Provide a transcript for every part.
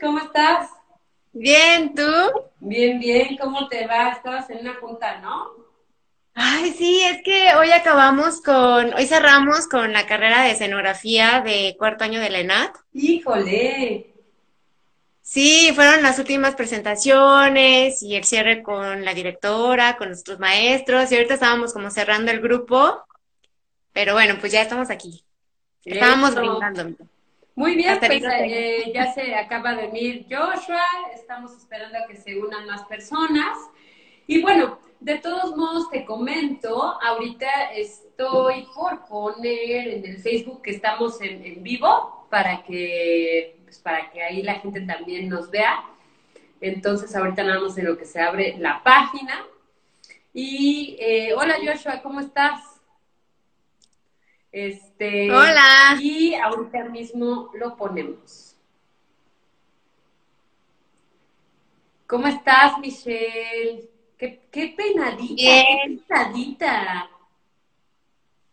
¿cómo estás? Bien, ¿tú? Bien, bien, ¿cómo te va? Estabas en una junta, ¿no? Ay, sí, es que hoy acabamos con, hoy cerramos con la carrera de escenografía de cuarto año de la ENAT. Híjole. Sí, fueron las últimas presentaciones y el cierre con la directora, con nuestros maestros, y ahorita estábamos como cerrando el grupo, pero bueno, pues ya estamos aquí. Estábamos Eso. brindando. Muy bien, Hasta pues eh, ya se acaba de unir Joshua, estamos esperando a que se unan más personas. Y bueno, de todos modos te comento, ahorita estoy por poner en el Facebook que estamos en, en vivo para que, pues, para que ahí la gente también nos vea. Entonces ahorita nada más en lo que se abre la página. Y eh, hola Joshua, ¿cómo estás? Este, Hola. Y ahorita mismo lo ponemos. ¿Cómo estás, Michelle? Qué, Bien. qué peinadita.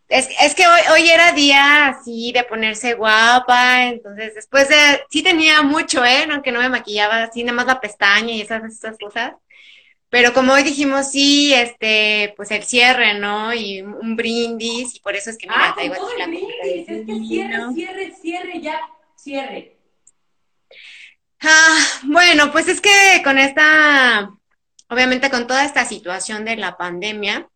Es, es que hoy, hoy era día así de ponerse guapa, entonces después de, sí tenía mucho, ¿eh? Aunque no me maquillaba así, nada más la pestaña y esas, esas cosas. Pero como hoy dijimos, sí, este, pues el cierre, ¿no? Y un, brindis, y por eso es que mira, Ah, traigo aquí la brindis. Es que cierre, cierre, cierre, ya, cierre. Ah, bueno, pues es que con esta, obviamente con toda esta situación de la pandemia,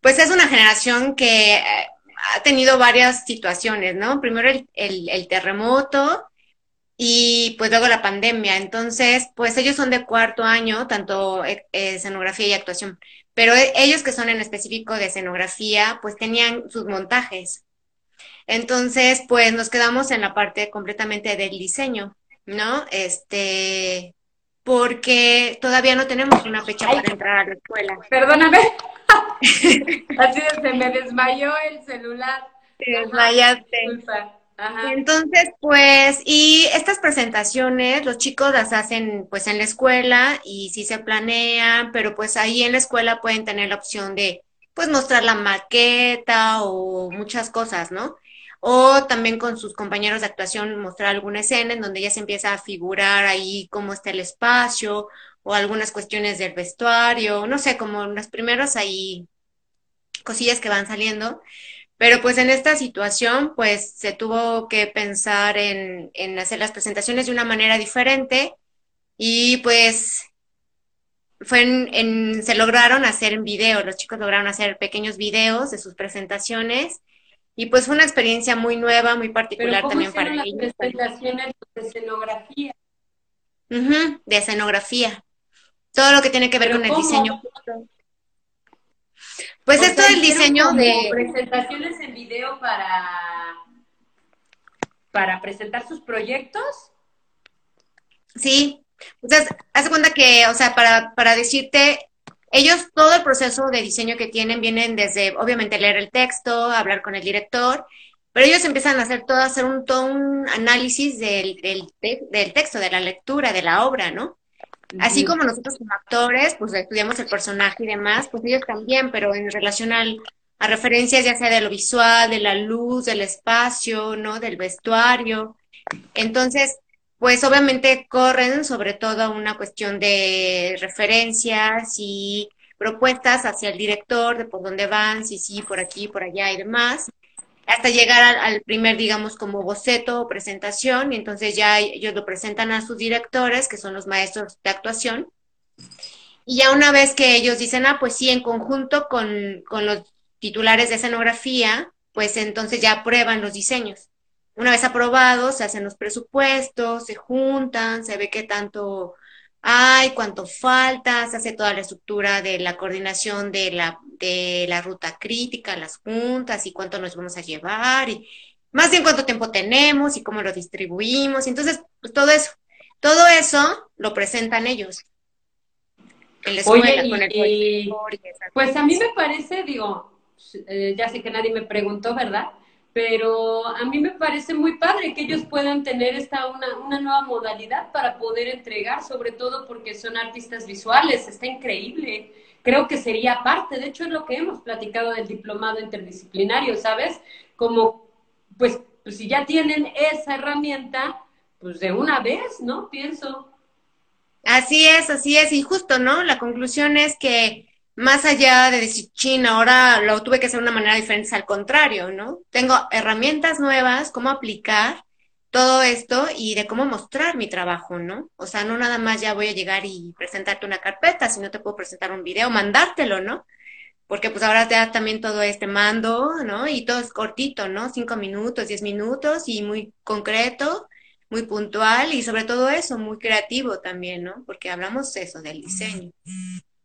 pues es una generación que eh, ha tenido varias situaciones, ¿no? Primero el, el- el terremoto y pues luego la pandemia. Entonces, pues ellos son de cuarto año, tanto eh, eh, escenografía y actuación, pero e- ellos que son en específico de escenografía, pues tenían sus montajes. Entonces, pues nos quedamos en la parte completamente del diseño, ¿no? Este, porque todavía no tenemos una fecha Ay. para entrar a la escuela. Perdóname. Así es, se me desmayó el celular. Te desmayaste. disculpa. Entonces, pues, y estas presentaciones los chicos las hacen pues en la escuela y sí se planean, pero pues ahí en la escuela pueden tener la opción de pues mostrar la maqueta o muchas cosas, ¿no? O también con sus compañeros de actuación mostrar alguna escena en donde ya se empieza a figurar ahí cómo está el espacio o algunas cuestiones del vestuario, no sé, como los primeros ahí cosillas que van saliendo. Pero pues en esta situación, pues se tuvo que pensar en, en hacer las presentaciones de una manera diferente y pues fue en, en- se lograron hacer en video, los chicos lograron hacer pequeños videos de sus presentaciones y pues fue una experiencia muy nueva, muy Pero particular ¿cómo también para las ellos, presentaciones de escenografía? De escenografía, todo lo que tiene que ver ¿Pero con el diseño. Pues O esto sea, del diseño de... presentaciones en video para para presentar sus proyectos. Sí, sea, haz cuenta que, o sea, para, para decirte, ellos todo el proceso de diseño que tienen vienen desde, obviamente, leer el texto, hablar con el director, pero ellos empiezan a hacer todo, a hacer un, todo un análisis del, del, del texto, de la lectura, de la obra, ¿no? Así como nosotros como actores, pues estudiamos el personaje y demás, pues ellos también, pero en relación al, a referencias ya sea de lo visual, de la luz, del espacio, ¿no? Del vestuario. Entonces, pues obviamente corren sobre todo una cuestión de referencias y propuestas hacia el director, de por dónde van, si sí, por aquí, por allá y demás, hasta llegar al, primer, digamos, como boceto o presentación, y entonces ya ellos lo presentan a sus directores, que son los maestros de actuación, y ya una vez que ellos dicen, ah, pues sí, en conjunto con, con los titulares de escenografía, pues entonces ya aprueban los diseños. Una vez aprobados, se hacen los presupuestos, se juntan, se ve qué tanto hay, cuánto falta, se hace toda la estructura de la coordinación de la, de la ruta crítica, las juntas y cuánto nos vamos a llevar y más bien cuánto tiempo tenemos y cómo lo distribuimos. Entonces, pues todo eso, todo eso lo presentan ellos en la escuela Oye, con el y, y pues a mí me parece, digo, eh, ya sé que nadie me preguntó, ¿verdad? Pero a mí me parece muy padre que ellos puedan tener esta una, una nueva modalidad para poder entregar, sobre todo porque son artistas visuales, está increíble. Creo que sería parte, de hecho es lo que hemos platicado del diplomado interdisciplinario, ¿sabes? Como, pues, pues si ya tienen esa herramienta, pues de una vez, ¿no? Pienso. Así es, así es, y justo, ¿no? La conclusión es que más allá de decir, chin, ahora lo tuve que hacer de una manera diferente, al contrario, ¿no? Tengo herramientas nuevas, cómo aplicar todo esto y de cómo mostrar mi trabajo, ¿no? O sea, no nada más ya voy a llegar y presentarte una carpeta, sino te puedo presentar un video, mandártelo, ¿no? Porque pues ahora ya también todo este mando, ¿no? Y todo es cortito, ¿no? Cinco minutos, diez minutos y muy concreto, muy puntual y sobre todo eso, muy creativo también, ¿no? Porque hablamos eso del diseño.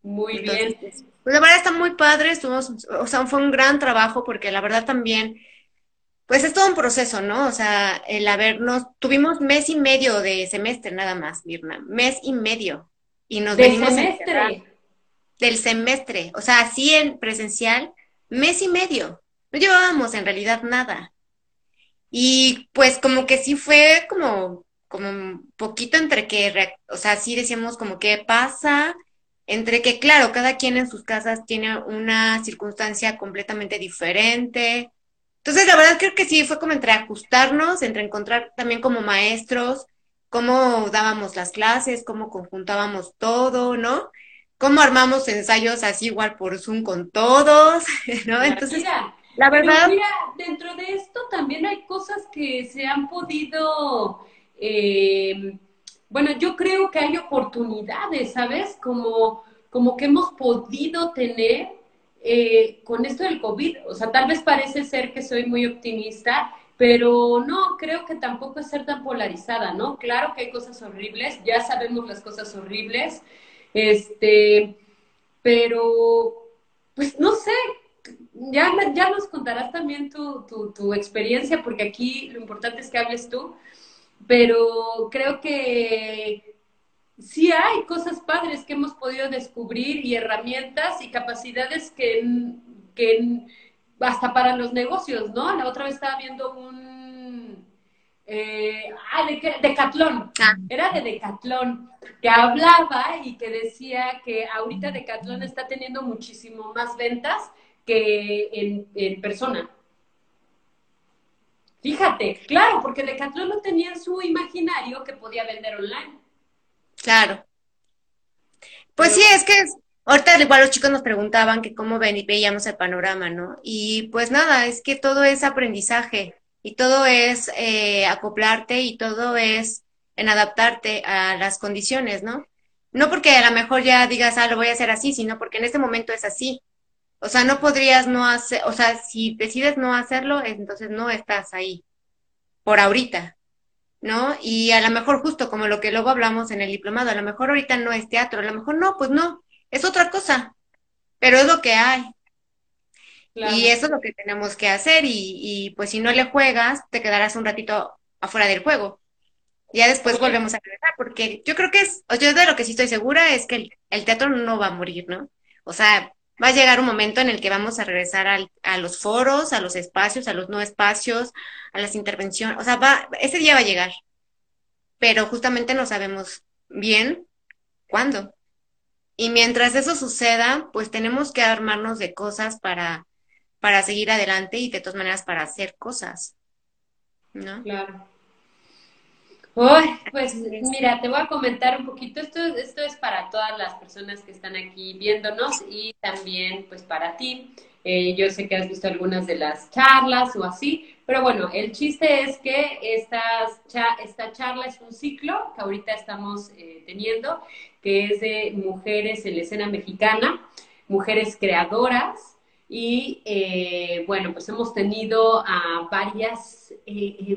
Muy bien. Pues la verdad está muy padre, estuvimos, o sea, fue un gran trabajo porque la verdad también pues es todo un proceso, ¿no? O sea, el habernos, tuvimos mes y medio de semestre nada más, Mirna, mes y medio. Y nos ¿Del semestre? Del semestre, o sea, así en presencial, mes y medio. No llevábamos en realidad nada. Y pues como que sí fue como, como un poquito entre que, o sea, sí decíamos como qué pasa, entre que, claro, cada quien en sus casas tiene una circunstancia completamente diferente entonces, la verdad creo que sí, fue como entre ajustarnos, entre encontrar también como maestros, cómo dábamos las clases, cómo conjuntábamos todo, ¿no? Cómo armamos ensayos así igual por Zoom con todos, ¿no? Entonces, la verdad... mira, dentro de esto también hay cosas que se han podido... Eh, bueno, yo creo que hay oportunidades, ¿sabes? Como, como que hemos podido tener eh, con esto del COVID, o sea, tal vez parece ser que soy muy optimista, pero no, creo que tampoco es ser tan polarizada, ¿no? Claro que hay cosas horribles, ya sabemos las cosas horribles, este, pero, pues no sé, ya, ya nos contarás también tu, tu, tu experiencia, porque aquí lo importante es que hables tú, pero creo que sí hay cosas padres que hemos podido descubrir y herramientas y capacidades que, que hasta para los negocios, ¿no? La otra vez estaba viendo un... Eh, ah, de, Decatlón, ah. era de Decatlón, que hablaba y que decía que ahorita Decatlón está teniendo muchísimo más ventas que en, en persona. Fíjate, claro, porque Decathlon no tenía su imaginario que podía vender online. Claro. Pues sí, es que ahorita igual los chicos nos preguntaban que cómo ven veíamos el panorama, ¿no? Y pues nada, es que todo es aprendizaje y todo es eh, acoplarte y todo es en adaptarte a las condiciones, ¿no? No porque a lo mejor ya digas, ah, lo voy a hacer así, sino porque en este momento es así. O sea, no podrías no hacer, o sea, si decides no hacerlo, entonces no estás ahí, por ahorita. ¿no? Y a lo mejor justo como lo que luego hablamos en el diplomado, a lo mejor ahorita no es teatro, a lo mejor no, pues no, es otra cosa, pero es lo que hay. Y eso es lo que tenemos que hacer y, y, pues si no le juegas, te quedarás un ratito afuera del juego. Ya después volvemos a regresar, porque yo creo que es, o yo de lo que sí estoy segura es que el, el, teatro no va a morir, ¿no? O sea, va a llegar un momento en el que vamos a regresar al, a los foros, a los espacios, a los no espacios, a las intervenciones, o sea, va, ese día va a llegar, pero justamente no sabemos bien cuándo. Y mientras eso suceda, pues tenemos que armarnos de cosas para, para seguir adelante y de todas maneras para hacer cosas. ¿No? Claro. pues mira, te voy a comentar un poquito, esto, esto es para todas las personas que están aquí viéndonos y también pues para ti. Eh, yo sé que has visto algunas de las charlas o así, pero bueno, el chiste es que esta, esta charla es un ciclo que ahorita estamos eh, teniendo, que es de mujeres en la escena mexicana, mujeres creadoras. Y eh, bueno, pues hemos tenido a varias,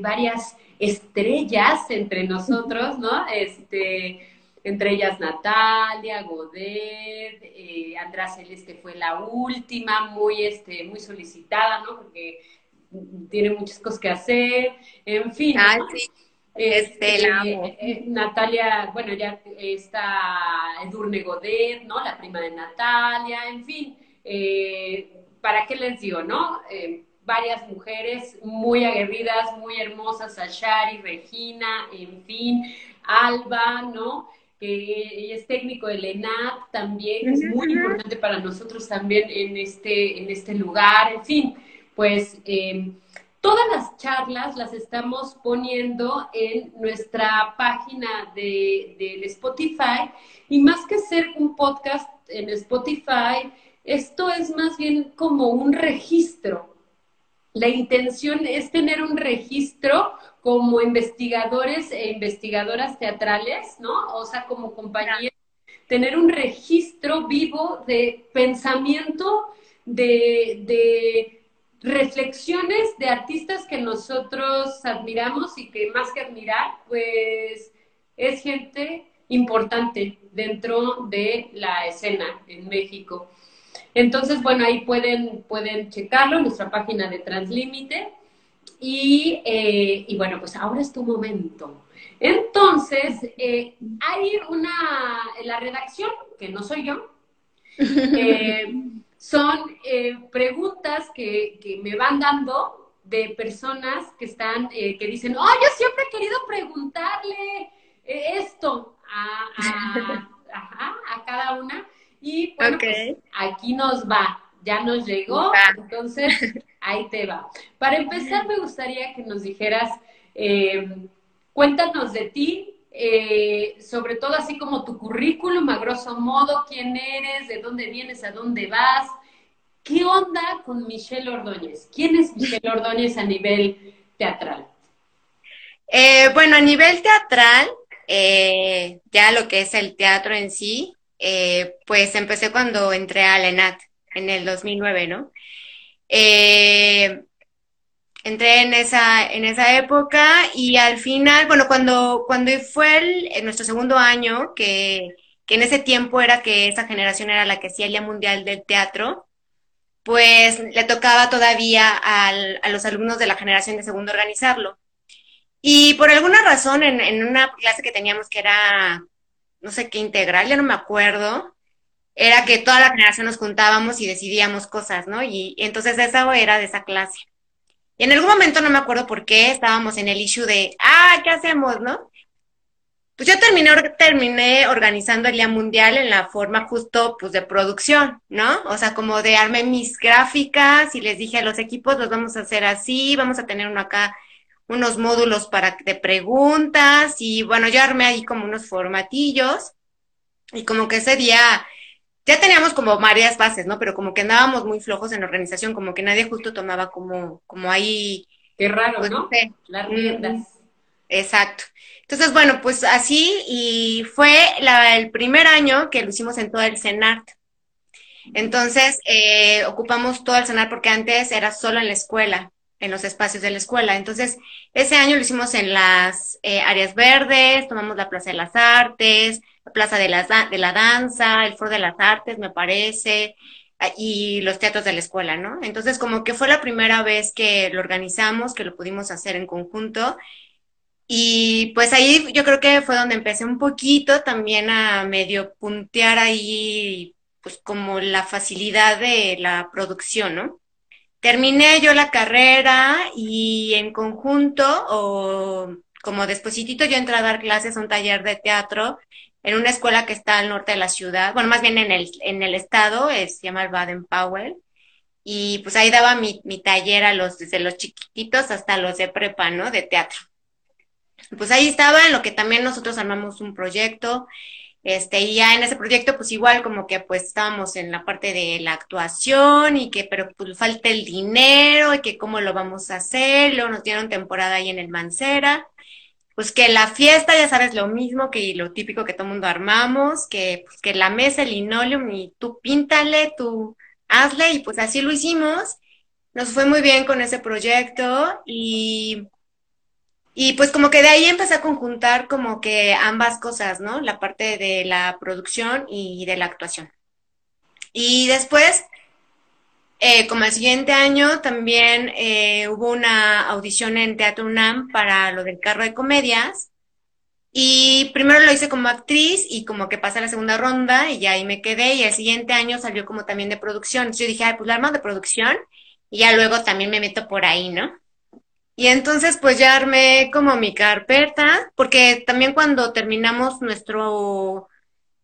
varias estrellas entre nosotros, ¿no? Este, entre ellas Natalia, Godet, eh, Andrea Celeste fue la última, muy, este, muy solicitada, ¿no? Porque tiene muchas cosas que hacer, en fin. Ah, sí. Este, eh, eh, Natalia, bueno, ya está Edurne Godet, ¿no? La prima de Natalia, en fin. Eh, ¿Para qué les digo, no? varias mujeres muy aguerridas, muy hermosas, Ashari, Regina, en fin, Alba, ¿no? que es técnico del ENAP también, que es muy importante para nosotros también en este, en este lugar, en fin, pues em, Todas las charlas las estamos poniendo en nuestra página de, de Spotify y más que ser un podcast en Spotify, esto es más bien como un registro. La intención es tener un registro como investigadores e investigadoras teatrales, ¿no? O sea, como compañía, tener un registro vivo de pensamiento, de, de reflexiones de artistas que nosotros admiramos y que más que admirar, pues es gente importante dentro de la escena en México. Entonces, bueno, ahí pueden, pueden checarlo en nuestra página de Translímite. Y, eh, y bueno, pues ahora es tu momento. Entonces, eh, hay una, la redacción, que no soy yo, eh, son preguntas que, que, me van dando de personas que están, que dicen, oh, yo siempre he querido preguntarle esto a, a cada una. Y bueno, pues, aquí nos va, ya nos llegó, entonces ahí te va. Para empezar, me gustaría que nos dijeras, eh, cuéntanos de ti, eh, sobre todo así como tu currículum, a grosso modo, quién eres, de dónde vienes, a dónde vas. ¿Qué onda con Michelle Ordóñez? ¿Quién es Michelle Ordóñez a nivel teatral? Eh, bueno, a nivel teatral, ya lo que es el teatro en sí, eh, pues empecé cuando entré a la ENAT en el 2009, ¿no? Eh, entré en esa, en esa época y al final, bueno, cuando, cuando fue el, nuestro segundo año, que, que, en ese tiempo era que esa generación era la que hacía el Día Mundial del Teatro, pues le tocaba todavía al, a los alumnos de la generación de segundo organizarlo. Y por alguna razón, en, en una clase que teníamos que era no sé qué integral, ya no me acuerdo, era que toda la generación nos juntábamos y decidíamos cosas, ¿no? Y, entonces esa era de esa clase. Y en algún momento no me acuerdo por qué estábamos en el issue de, ah, ¿qué hacemos, no? Pues yo terminé, terminé organizando el Día Mundial en la forma justo, pues, de producción, ¿no? O sea, como de armé mis gráficas y les dije a los equipos, los vamos a hacer así, vamos a tener uno acá unos módulos para de preguntas y bueno, yo armé ahí como unos formatillos y como que ese día ya teníamos como varias bases, ¿no? Pero como que andábamos muy flojos en la organización, como que nadie justo tomaba como, como ahí. Qué raro, pues, ¿no? Las riendas. Exacto. Entonces, bueno, pues así y fue la, el primer año que lo hicimos en todo el CENART. Entonces, eh, ocupamos todo el CENART porque antes era solo en la escuela en los espacios de la escuela. Entonces, ese año lo hicimos en las eh, áreas verdes, tomamos la Plaza de las Artes, la Plaza de la, de la Danza, el Foro de las Artes, me parece, y los teatros de la escuela, ¿no? Entonces, como que fue la primera vez que lo organizamos, que lo pudimos hacer en conjunto. Y pues ahí yo creo que fue donde empecé un poquito también a medio puntear ahí, pues como la facilidad de la producción, ¿no? Terminé yo la carrera y en conjunto o como despuesito yo entré a dar clases a un taller de teatro en una escuela que está al norte de la ciudad, bueno, más bien en el, en el estado, es, se llama el Baden Powell, y pues ahí daba mi, mi taller a los, desde los chiquititos hasta los de prepa, ¿no? De teatro. Pues ahí estaba en lo que también nosotros armamos un proyecto este, y ya en ese proyecto, pues igual como que pues estábamos en la parte de la actuación y que, pero pues falta el dinero y que cómo lo vamos a hacer. Luego nos dieron temporada ahí en el Mancera. Pues que la fiesta, ya sabes, lo mismo que lo típico que todo mundo armamos, que, pues, que la mesa, el linoleum y tú píntale, tú hazle y pues así lo hicimos. Nos fue muy bien con ese proyecto y y pues como que de ahí empecé a conjuntar como que ambas cosas, ¿no? La parte de la producción y de la actuación. Y después, eh, como el siguiente año, también eh, hubo una audición en Teatro UNAM para lo del carro de comedias. Y primero lo hice como actriz y como que pasé la segunda ronda y ahí me quedé. Y el siguiente año salió como también de producción. Entonces yo dije, ay, pues la arma de producción y ya luego también me meto por ahí, ¿no? Y entonces pues ya armé como mi carpeta, porque también cuando terminamos nuestro,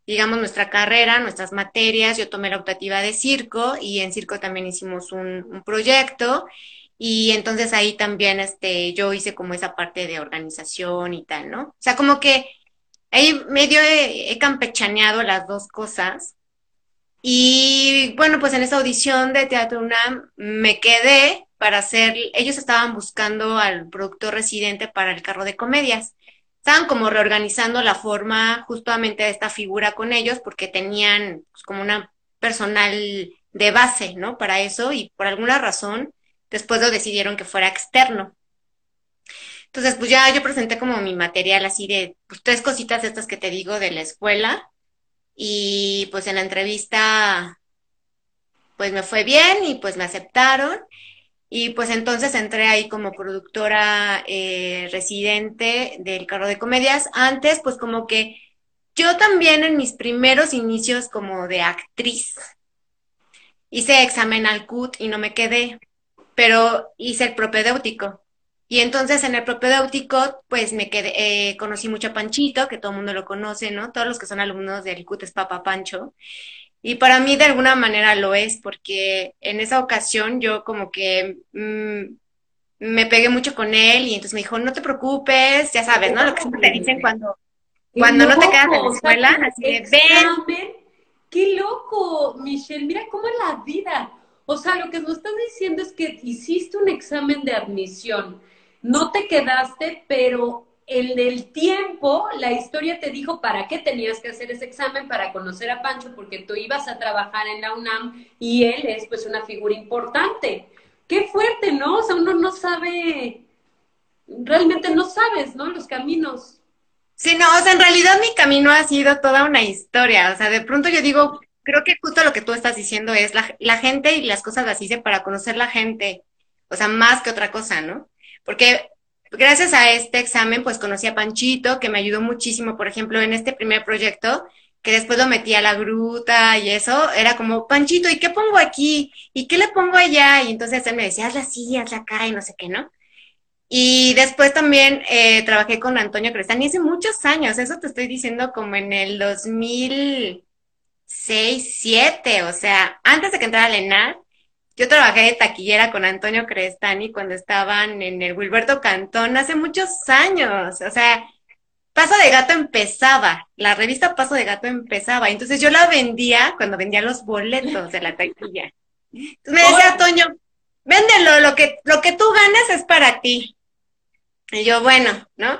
digamos, nuestra carrera, nuestras materias, yo tomé la optativa de circo y en circo también hicimos un, proyecto Y entonces ahí también este, yo hice como esa parte de organización y tal, ¿no? O sea, como que ahí medio he, he campechaneado las dos cosas. Y bueno, pues en esa audición de Teatro UNAM me quedé para hacer, ellos estaban buscando al productor residente para el carro de comedias. Estaban como reorganizando la forma justamente de esta figura con ellos porque tenían pues, como una personal de base, ¿no? Para eso y por alguna razón después lo decidieron que fuera externo. Entonces, pues ya yo presenté como mi material así de pues, tres cositas estas que te digo de la escuela y pues en la entrevista pues me fue bien y pues me aceptaron y pues entonces entré ahí como productora eh, residente del carro de comedias. Antes pues como que yo también en mis primeros inicios como de actriz hice examen al CUT y no me quedé, pero hice el propedéutico. Y entonces en el propedéutico, pues me quedé, eh, conocí mucho a Panchito, que todo el mundo lo conoce, ¿no? Todos los que son alumnos del CUT es Papa Pancho. Y para mí de alguna manera lo es, porque en esa ocasión yo como que mm, me pegué mucho con él y entonces me dijo, no te preocupes, ya sabes, ¿no? Lo que siempre te dicen cuando, cuando no, te quedas en la escuela, así de, ven. ¡Qué loco, Michelle! Mira cómo es la vida. O sea, lo que nos estás diciendo es que hiciste un examen de admisión, no te quedaste, pero en el tiempo la historia te dijo para qué tenías que hacer ese examen para conocer a Pancho, porque tú ibas a trabajar en la UNAM y él es pues una figura importante. Qué fuerte, ¿no? O sea, uno no sabe, realmente no sabes, ¿no? Los caminos. Sí, no, o sea, en realidad mi camino ha sido toda una historia. O sea, de pronto yo digo, creo que justo lo que tú estás diciendo es la, gente y las cosas las hice para conocer la gente. O sea, más que otra cosa, ¿no? Porque gracias a este examen, pues conocí a Panchito, que me ayudó muchísimo, por ejemplo, en este primer proyecto, que después lo metí a la gruta y eso, era como, Panchito, ¿y qué pongo aquí? ¿Y qué le pongo allá? Y entonces él me decía, hazla así, hazla acá y no sé qué, ¿no? Y después también eh, trabajé con Antonio Crestani hace muchos años, eso te estoy diciendo como en el 2006, 2007, o sea, antes de que entrara Lenar, yo trabajé de taquillera con Antonio Crestani cuando estaban en el Wilberto Cantón hace muchos años, o sea, Paso de Gato empezaba, la revista Paso de Gato empezaba, entonces yo la vendía cuando vendía los boletos de la taquilla. Entonces me decía Antonio, véndelo, lo que, lo que tú ganes es para ti. Y yo, bueno, ¿no?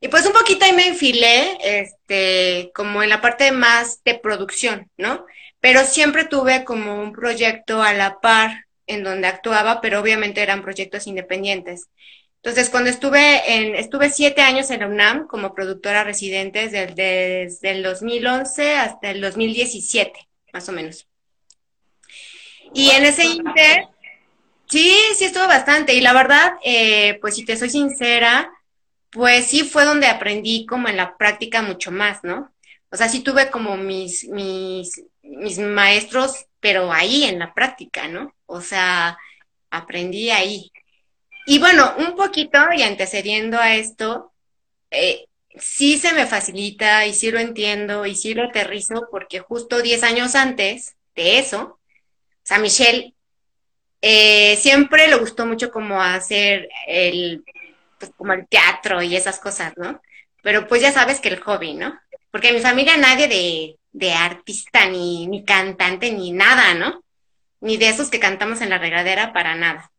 Y pues un poquito ahí me enfilé, este, como en la parte más de producción, ¿no? Pero siempre tuve como un proyecto a la par en donde actuaba, pero obviamente eran proyectos independientes. Entonces, cuando estuve en, estuve siete años en la UNAM como productora residente desde, desde el 2011 hasta el 2017, más o menos. Y en ese inter, Sí, sí estuvo bastante. Y la verdad, eh, pues si te soy sincera, pues sí fue donde aprendí como en la práctica mucho más, ¿no? O sea, sí tuve como mis, mis, mis maestros, pero ahí en la práctica, ¿no? O sea, aprendí ahí. Y bueno, un poquito y antecediendo a esto, eh, sí se me facilita y sí lo entiendo y sí lo aterrizo porque justo 10 años antes de eso, o sea, Michelle eh, siempre le gustó mucho como hacer el, pues, como el teatro y esas cosas, ¿no? Pero pues ya sabes que el hobby, ¿no? Porque en mi familia nadie de, de artista, ni, ni cantante, ni nada, ¿no? Ni de esos que cantamos en la regadera para nada.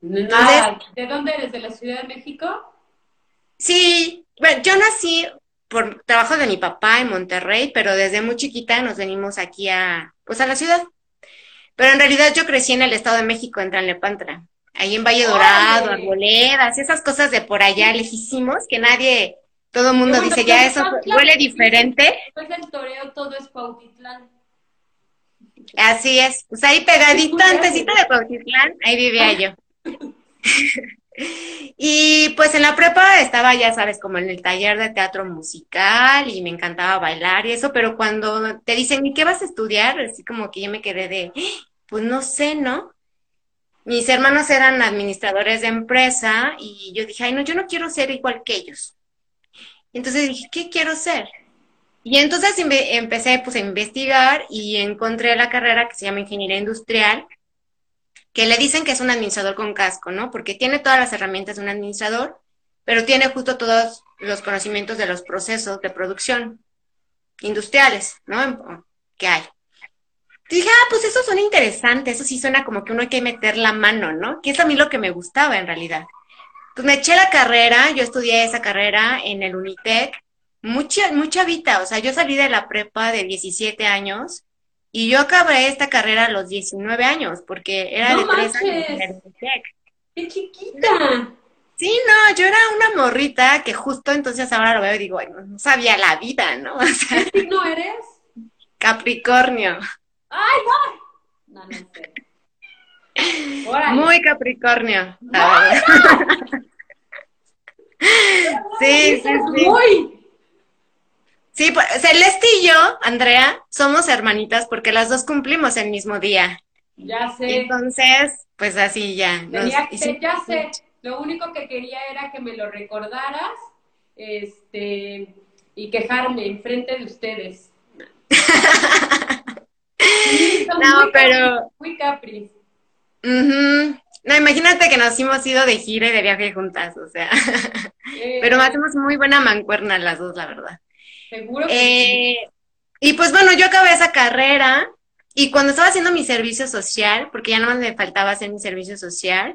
¿De dónde eres? ¿De la Ciudad de México? Sí, bueno, yo nací por trabajo de mi papá en Monterrey, pero desde muy chiquita nos venimos aquí a, pues a la ciudad. Pero en realidad yo crecí en el Estado de México, en Tranlepantra, ahí en Valle Dorado, Arboledas, esas cosas de por allá lejísimos que nadie, todo el mundo dice, ya eso huele diferente. Después del toreo todo es Cuautitlán. Así es, pues ahí pegadito, antesito de Cuautitlán, ahí vivía yo. y pues en la prepa estaba, ya sabes, como en el taller de teatro musical y me encantaba bailar y eso, pero cuando te dicen, ¿y qué vas a estudiar? Así como que yo me quedé de, pues no sé, ¿no? Mis hermanos eran administradores de empresa y yo dije, ay, no, yo no quiero ser igual que ellos. Y entonces dije, ¿qué quiero ser? Y entonces empecé pues, a investigar y encontré la carrera que se llama Ingeniería Industrial, que le dicen que es un administrador con casco, ¿no? Porque tiene todas las herramientas de un administrador, pero tiene justo todos los conocimientos de los procesos de producción industriales, ¿no? Que hay. dije, ah, pues eso suena interesante, eso sí suena como que uno hay que meter la mano, ¿no? Que es a mí lo que me gustaba en realidad. Pues me eché la carrera, yo estudié esa carrera en el Unitec, mucha, mucha vida, o sea, yo salí de la prepa de 17 años y yo acabé esta carrera a los 19 años, porque era de tres años en el Unitec. ¡Qué chiquita! Sí, no, yo era una morrita que justo entonces ahora lo veo y digo, bueno, no sabía la vida, ¿no? O sea, ¿Qué signo eres? Capricornio. ¡Ay, no! No, no sé. Muy Capricornio. sí, sí, sí. Muy. Sí, pues, Celeste y yo, Andrea, somos hermanitas porque las dos cumplimos el mismo día. Ya sé. Entonces, pues así ya. Nos, ya sé. Lo único que quería era que me lo recordaras este, y quejarme enfrente de ustedes. no, pero... Muy capri. No, imagínate que nos hemos ido de gira y de viaje juntas, o sea. Pero hacemos muy buena mancuerna las dos, la verdad. Seguro que eh, Y pues bueno, yo acabé esa carrera y cuando estaba haciendo mi servicio social, porque ya no me faltaba hacer mi servicio social,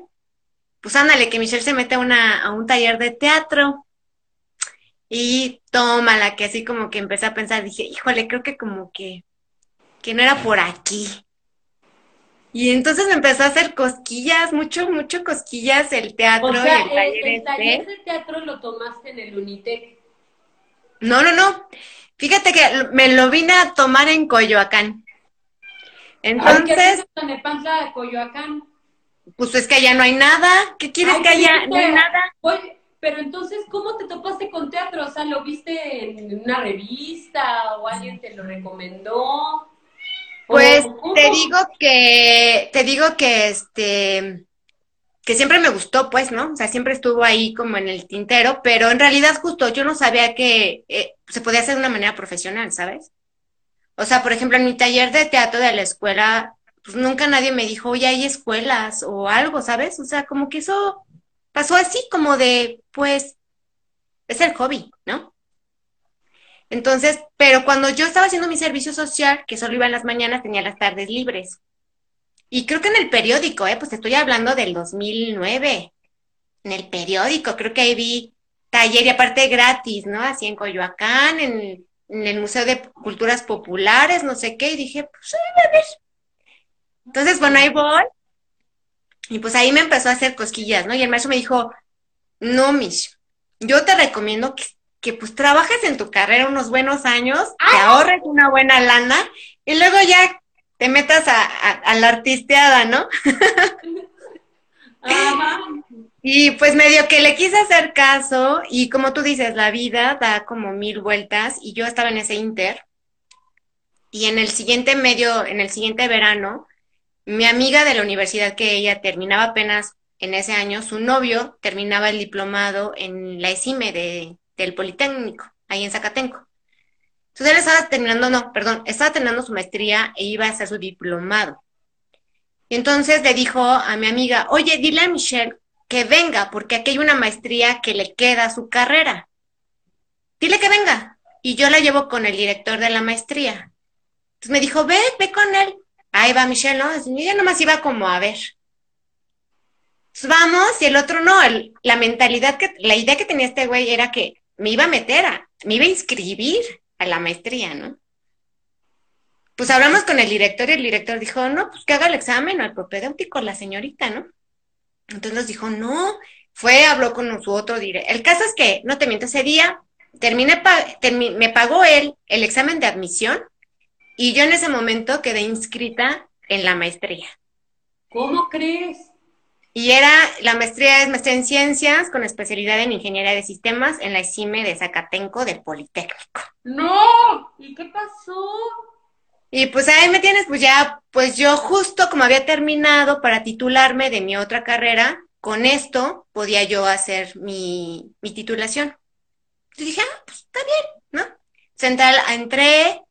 pues ándale, que Michelle se mete a, una, a un taller de teatro. Y tómala, que así como que empecé a pensar, dije, híjole, creo que como que, que no era por aquí. Y entonces me empezó a hacer cosquillas, mucho, mucho cosquillas el teatro o sea, el taller. El, taller de teatro lo tomaste en el Unitec. No, no, no. Fíjate que me lo vine a tomar en Coyoacán. Entonces. ¿Qué en el de Coyoacán? Pues es que allá no hay nada. ¿Qué quieres que allá no hay nada? Oye, pero entonces, ¿cómo te topaste con teatro? O sea, ¿lo viste en una revista o alguien te lo recomendó? Pues te digo que, te digo que este, que siempre me gustó, pues, ¿no? O sea, siempre estuvo ahí como en el tintero, pero en realidad justo yo no sabía que eh, se podía hacer de una manera profesional, ¿sabes? O sea, por ejemplo, en mi taller de teatro de la escuela, pues nunca nadie me dijo, oye, hay escuelas o algo, ¿sabes? O sea, como que eso pasó así, como de, pues, es el hobby, ¿no? Entonces, pero cuando yo estaba haciendo mi servicio social, que solo iba en las mañanas, tenía las tardes libres. Y creo que en el periódico, ¿eh? Pues estoy hablando del 2009. En el periódico, creo que ahí vi taller y aparte gratis, ¿no? Así en Coyoacán, en, en el Museo de Culturas Populares, no sé qué, y dije, pues, a ver, entonces, bueno, ahí voy. Y pues ahí me empezó a hacer cosquillas, ¿no? Y el maestro me dijo, no, Mish, yo te recomiendo que, pues trabajes en tu carrera unos buenos años, que ahorres una buena lana y luego ya te metas a, la artisteada, ¿no? Y pues medio que le quise hacer caso y como tú dices, la vida da como mil vueltas y yo estaba en ese inter. Y en el siguiente medio, en el siguiente verano, mi amiga de la universidad que ella terminaba apenas en ese año, su novio terminaba el diplomado en la ESIME de, del Politécnico, ahí en Zacatenco. Entonces él estaba terminando, no, perdón, estaba terminando su maestría e iba a hacer su diplomado. Y entonces le dijo a mi amiga, oye, dile a Michelle que venga, porque aquí hay una maestría que le queda a su carrera. Dile que venga. Y yo la llevo con el director de la maestría. Entonces me dijo, ve, ve con él. Ahí va Michelle, ¿no? Ella nomás iba como a ver. Pues vamos, y el otro no. la mentalidad que, la idea que tenía este güey era que me iba a meter a, me iba a inscribir a la maestría, ¿no? Pues hablamos con el director y el director dijo, no, pues que haga el examen al propedéutico la señorita, ¿no? Entonces nos dijo, no, fue, habló con su otro director. El caso es que, no te miento, ese día terminé, me pagó él el examen de admisión y yo en ese momento quedé inscrita en la maestría. ¿Cómo crees? Y era, la maestría es maestría en ciencias con especialidad en ingeniería de sistemas en la ICIME de Zacatenco del Politécnico. ¡No! ¿Y qué pasó? Y pues ahí me tienes, pues ya, pues yo justo como había terminado para titularme de mi otra carrera, con esto podía yo hacer mi, mi titulación. Entonces dije, ah, pues está bien, ¿no? Central, entré,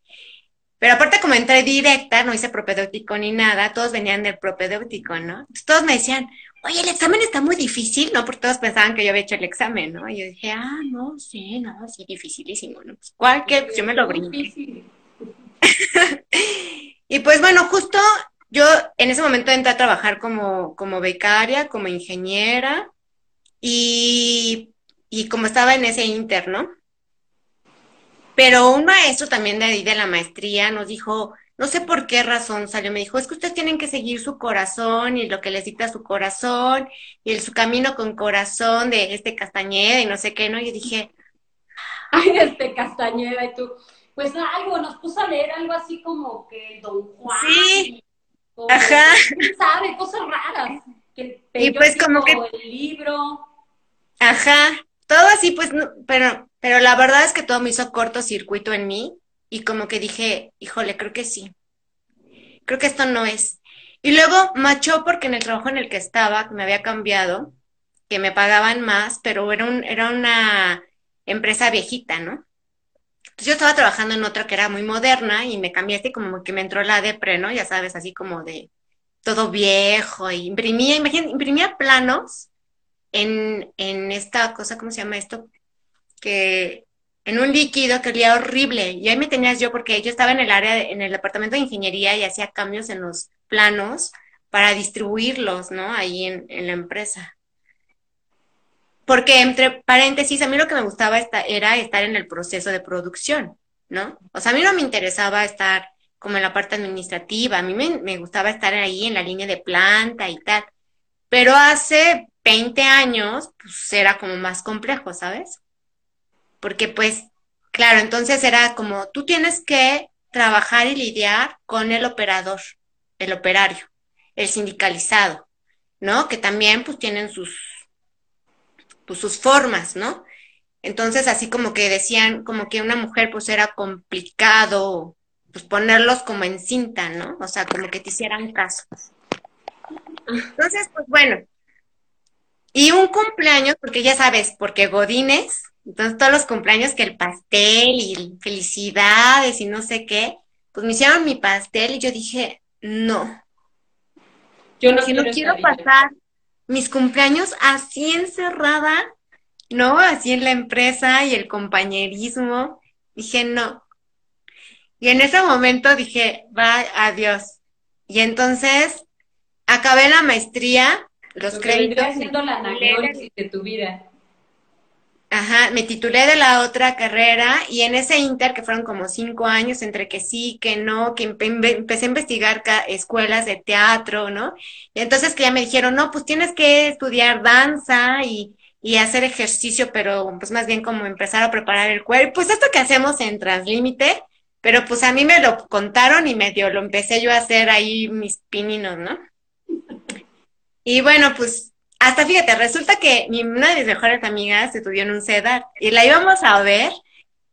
Pero aparte como entré directa, no hice propedéutico ni nada, todos venían del propedéutico, ¿no? todos me decían, oye, el examen está muy difícil, ¿no? Porque todos pensaban que yo había hecho el examen, ¿no? Y yo dije, ah, no, sí, no, sí, dificilísimo, ¿no? Pues, ¿Cuál que yo me lo brinqué? y pues bueno, justo yo en ese momento entré a trabajar como, como becaria, como ingeniera, y, y como estaba en ese inter, ¿no? Pero un maestro también de ahí de la maestría nos dijo, no sé por qué razón salió, me dijo, es que ustedes tienen que seguir su corazón y lo que les dicta su corazón y el, su camino con corazón de este Castañeda y no sé qué, ¿no? Y dije, ay, este Castañeda y tú, pues algo, nos puso a leer algo así como que Don Juan. Sí. Ajá. sabe? Cosas raras. Que y pues como que... El libro. Ajá. Todo así, pues, no, pero pero la verdad es que todo me hizo cortocircuito en mí y como que dije, híjole, creo que sí. Creo que esto no es. Y luego machó porque en el trabajo en el que estaba, que me había cambiado, que me pagaban más, pero era, un, era una empresa viejita, ¿no? Entonces yo estaba trabajando en otra que era muy moderna y me cambiaste y como que me entró la depre, ¿no? Ya sabes, así como de todo viejo y imprimía, imagínate, imprimía planos en, en esta cosa, ¿cómo se llama esto? que en un líquido que olía horrible. Y ahí me tenías yo porque yo estaba en el área, en el departamento de ingeniería y hacía cambios en los planos para distribuirlos, ¿no? Ahí en, la empresa. Porque entre paréntesis, a mí lo que me gustaba era estar en el proceso de producción, ¿no? O sea, a mí no me interesaba estar como en la parte administrativa, a mí me, me gustaba estar ahí en la línea de planta y tal. Pero hace 20 años, pues era como más complejo, ¿sabes? Porque pues, claro, entonces era como, tú tienes que trabajar y lidiar con el operador, el operario, el sindicalizado, ¿no? Que también pues tienen sus, pues, sus formas, ¿no? Entonces, así como que decían, como que una mujer pues era complicado, pues ponerlos como en cinta, ¿no? O sea, como que te hicieran caso. Entonces, pues bueno. Y un cumpleaños, porque ya sabes, porque Godines, entonces todos los cumpleaños que el pastel y felicidades y no sé qué, pues me hicieron mi pastel y yo dije, no. Yo no, quiero, no quiero pasar mis cumpleaños así encerrada, ¿no? Así en la empresa y el compañerismo. Dije, no. Y en ese momento dije, va, adiós. Y entonces acabé la maestría, los créditos. haciendo la de tu vida. Ajá, me titulé de la otra carrera y en ese inter, que fueron como cinco años, entre que sí, que no, que empecé a investigar escuelas de teatro, ¿no? Y entonces que ya me dijeron, no, pues tienes que estudiar danza y, y hacer ejercicio, pero pues más bien como empezar a preparar el cuerpo. Pues esto que hacemos en Translímite, pero pues a mí me lo contaron y medio lo empecé yo a hacer ahí mis pininos, ¿no? Y bueno, pues hasta fíjate, resulta que mi, una de mis mejores amigas estudió en un CEDAR y la íbamos a ver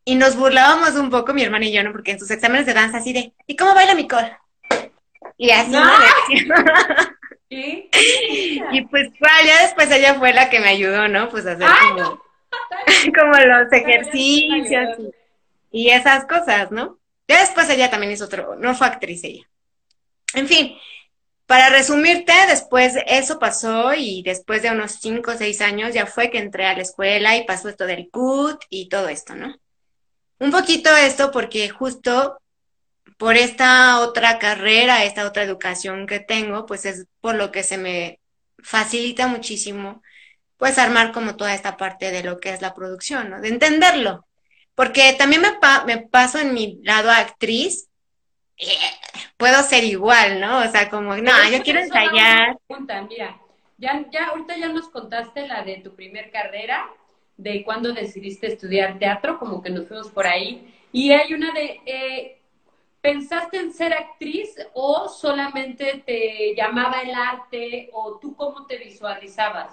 y nos burlábamos un poco, mi hermana y yo, ¿no? Porque en sus exámenes de danza así de, ¿y cómo baila mi cola? Y así no. Y pues ya después ella fue la que me ayudó, ¿no? Pues a hacer como, como los ejercicios y, y, esas cosas, ¿no? Ya después ella también hizo otro, no fue actriz ella. En fin, para resumirte, después eso pasó y después de unos cinco o seis años ya fue que entré a la escuela y pasó esto del CUT y todo esto, ¿no? Un poquito esto porque justo por esta otra carrera, esta otra educación que tengo, pues es por lo que se me facilita muchísimo, pues armar como toda esta parte de lo que es la producción, ¿no? De entenderlo. Porque también me, me paso en mi lado actriz, puedo ser igual, ¿no? O sea, como, no, yo quiero ensayar. Mira, ya, ya, ahorita ya nos contaste la de tu primer carrera, de cuando decidiste estudiar teatro, como que nos fuimos por ahí. Y hay una de, eh, ¿pensaste en ser actriz o solamente te llamaba el arte o tú cómo te visualizabas?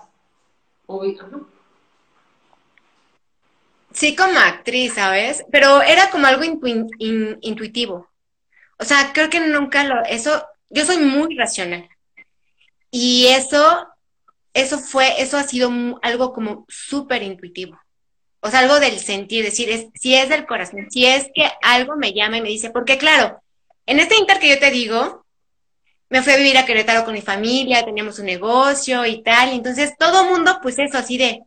Sí, como actriz, ¿sabes? Pero era como algo intuitivo. O sea, creo que nunca lo, eso, yo soy muy racional. Y eso, eso fue, eso ha sido algo como súper intuitivo. O sea, algo del sentir, decir, es, si es del corazón, si es que algo me llama y me dice, porque claro, en este inter que yo te digo, me fui a vivir a Querétaro con mi familia, teníamos un negocio y tal, y entonces todo mundo, pues eso, así de,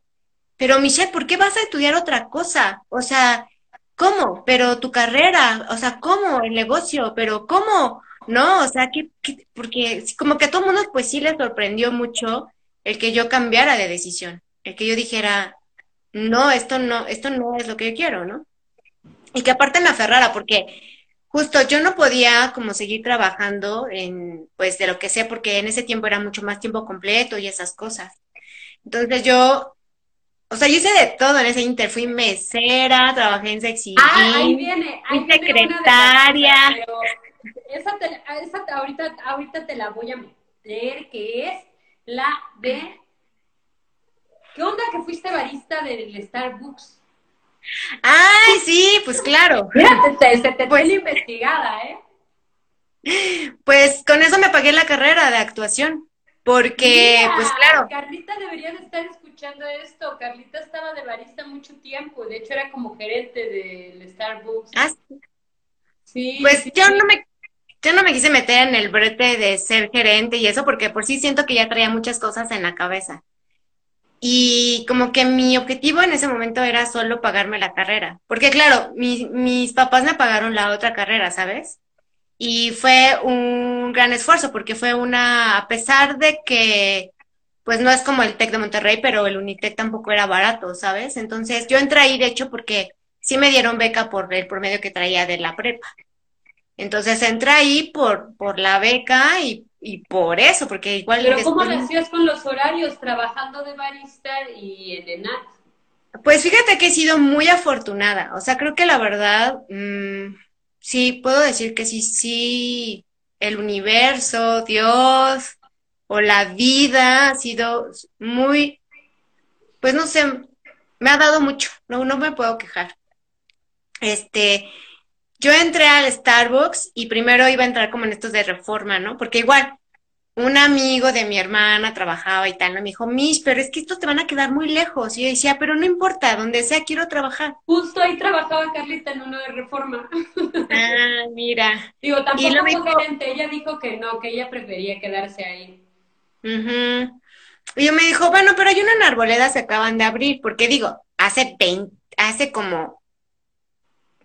pero Michelle, ¿por qué vas a estudiar otra cosa? O sea, ¿cómo? Pero tu carrera, o sea, ¿cómo? El negocio, pero ¿cómo? No, o sea, que, porque como que a todo mundo pues sí le sorprendió mucho el que yo cambiara de decisión, el que yo dijera, no, esto no, esto no es lo que yo quiero, ¿no? Y que aparte me aferrara, porque justo yo no podía como seguir trabajando en, pues, de lo que sé, porque en ese tiempo era mucho más tiempo completo y esas cosas. Entonces yo, o sea, yo hice de todo en ese inter, fui mesera, trabajé en Sexy ah, ahí viene, ahí fui secretaria. esa, te, esa ahorita, ahorita te la voy a meter, que es la de... ¿Qué onda que fuiste barista del Starbucks? Ay, sí, pues claro. se, te pues, investigada, ¿eh? Pues con eso me pagué la carrera de actuación, porque, pues claro. Carlita debería de estar escuchando esto. Carlita estaba de barista mucho tiempo, de hecho era como gerente del Starbucks. Ah, sí. Pues yo no me yo no me quise meter en el brete de ser gerente y eso porque por sí siento que ya traía muchas cosas en la cabeza. Y como que mi objetivo en ese momento era solo pagarme la carrera. Porque claro, mis papás me pagaron la otra carrera, ¿sabes? Y fue un gran esfuerzo porque fue una, a pesar de que pues no es como el TEC de Monterrey, pero el Unitec tampoco era barato, ¿sabes? Entonces yo entré ahí, de hecho, porque sí me dieron beca por el promedio que traía de la prepa. Entonces entré ahí por, por la beca y y por eso, porque igual... Pero ¿cómo lo hacías con los horarios, trabajando de barista y en ENAT? Pues fíjate que he sido muy afortunada, o sea, creo que la verdad, mm, sí, puedo decir que sí, sí, el universo, Dios o la vida ha sido muy, pues no sé, me ha dado mucho, no, no me puedo quejar. Este, yo entré al Starbucks y primero iba a entrar como en estos de reforma, ¿no? Porque igual, un amigo de mi hermana trabajaba y tal, ¿no? Me dijo, Mish, pero es que estos te van a quedar muy lejos. Y yo decía, pero no importa, donde sea quiero trabajar. Justo ahí trabajaba Carlita en uno de reforma. Ah, mira. Digo, tampoco fue gerente, ella dijo que no, que ella prefería quedarse ahí. Y yo me dijo, bueno, pero hay una en Arboleda se acaban de abrir, porque digo, hace 20, hace como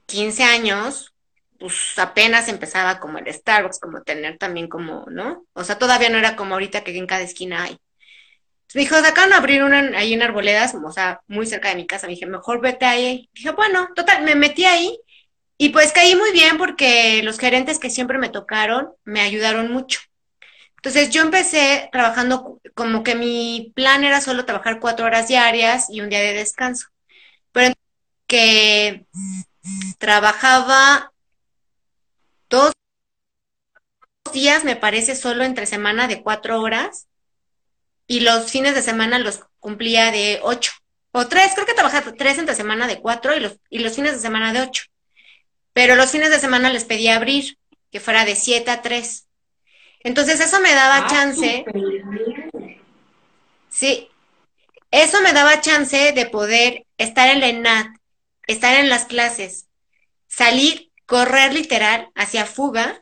15 años, pues apenas empezaba como el Starbucks, como tener también como, ¿no? O sea, todavía no era como ahorita que en cada esquina hay. Me dijo, de acá no abrir una ahí en Arboledas, o sea, muy cerca de mi casa. Me dije, mejor vete ahí. Dije, bueno, total, me metí ahí y pues caí muy bien porque los gerentes que siempre me tocaron me ayudaron mucho. Entonces yo empecé trabajando como que mi plan era solo trabajar cuatro horas diarias y un día de descanso. Pero que trabajaba dos días, me parece, solo entre semana de cuatro horas y los fines de semana los cumplía de ocho o tres, creo que trabajaba tres entre semana de cuatro y los, y los fines de semana de ocho. Pero los fines de semana les pedía abrir, que fuera de siete a tres. Entonces eso me daba ah, chance. Sí, eso me daba chance de poder estar en la ENAT, estar en las clases, salir, correr literal hacia fuga.